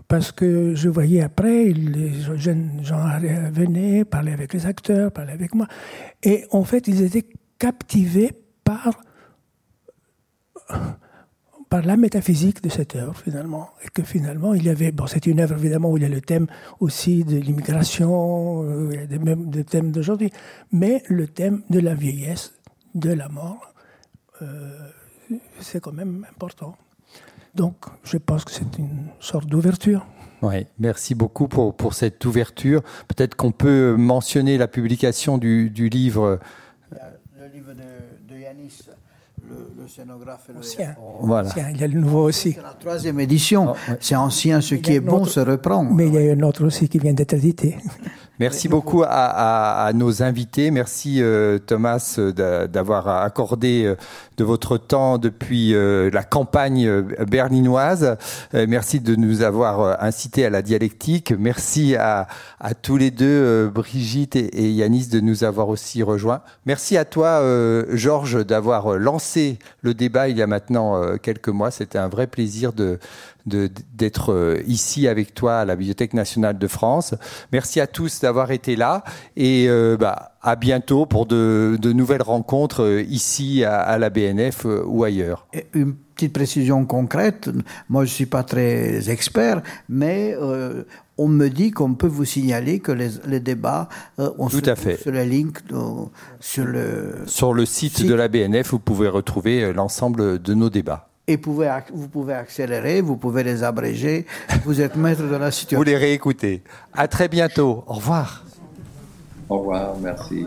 Speaker 7: parce que je voyais après, les jeunes gens venaient, parlaient avec les acteurs, parlaient avec moi, et en fait, ils étaient captivés par par la métaphysique de cette œuvre finalement et que finalement il y avait bon c'est une œuvre évidemment où il y a le thème aussi de l'immigration il y a des, même des thèmes d'aujourd'hui mais le thème de la vieillesse de la mort euh, c'est quand même important donc je pense que c'est une sorte d'ouverture
Speaker 3: merci beaucoup pour, pour cette ouverture. Peut-être qu'on peut mentionner la publication du, du livre.
Speaker 5: Le livre de, de Yanis le, scénographe et
Speaker 7: ancien. Voilà. Il y a le nouveau aussi.
Speaker 5: C'est la troisième édition. Oh, c'est ancien, ce qui est bon se reprend.
Speaker 7: Mais il y a un autre aussi qui vient d'être édité. (laughs)
Speaker 3: Merci beaucoup à, nos invités. Merci euh, Thomas d'avoir accordé euh, de votre temps depuis euh, la campagne berlinoise. merci de nous avoir incité à la dialectique. Merci à, tous les deux, Brigitte et, et, Yanis, de nous avoir aussi rejoints. Merci à toi, Georges, d'avoir lancé le débat il y a maintenant quelques mois. C'était un vrai plaisir de d'être euh, ici avec toi à la Bibliothèque nationale de France. Merci à tous d'avoir été là et euh, bah, à bientôt pour de, de nouvelles rencontres euh, ici à, la BNF ou ailleurs.
Speaker 5: une petite précision concrète, moi je ne suis pas très expert, mais on me dit qu'on peut vous signaler que les, les débats
Speaker 3: on Tout à fait.
Speaker 5: sur le link sur le
Speaker 3: sur le site, site de la BNF, vous pouvez retrouver l'ensemble de nos débats
Speaker 5: et pouvez, vous pouvez accélérer, vous pouvez les abréger. Vous êtes maître de la situation.
Speaker 3: Vous les réécoutez. À très bientôt. Au revoir.
Speaker 4: Au revoir, merci.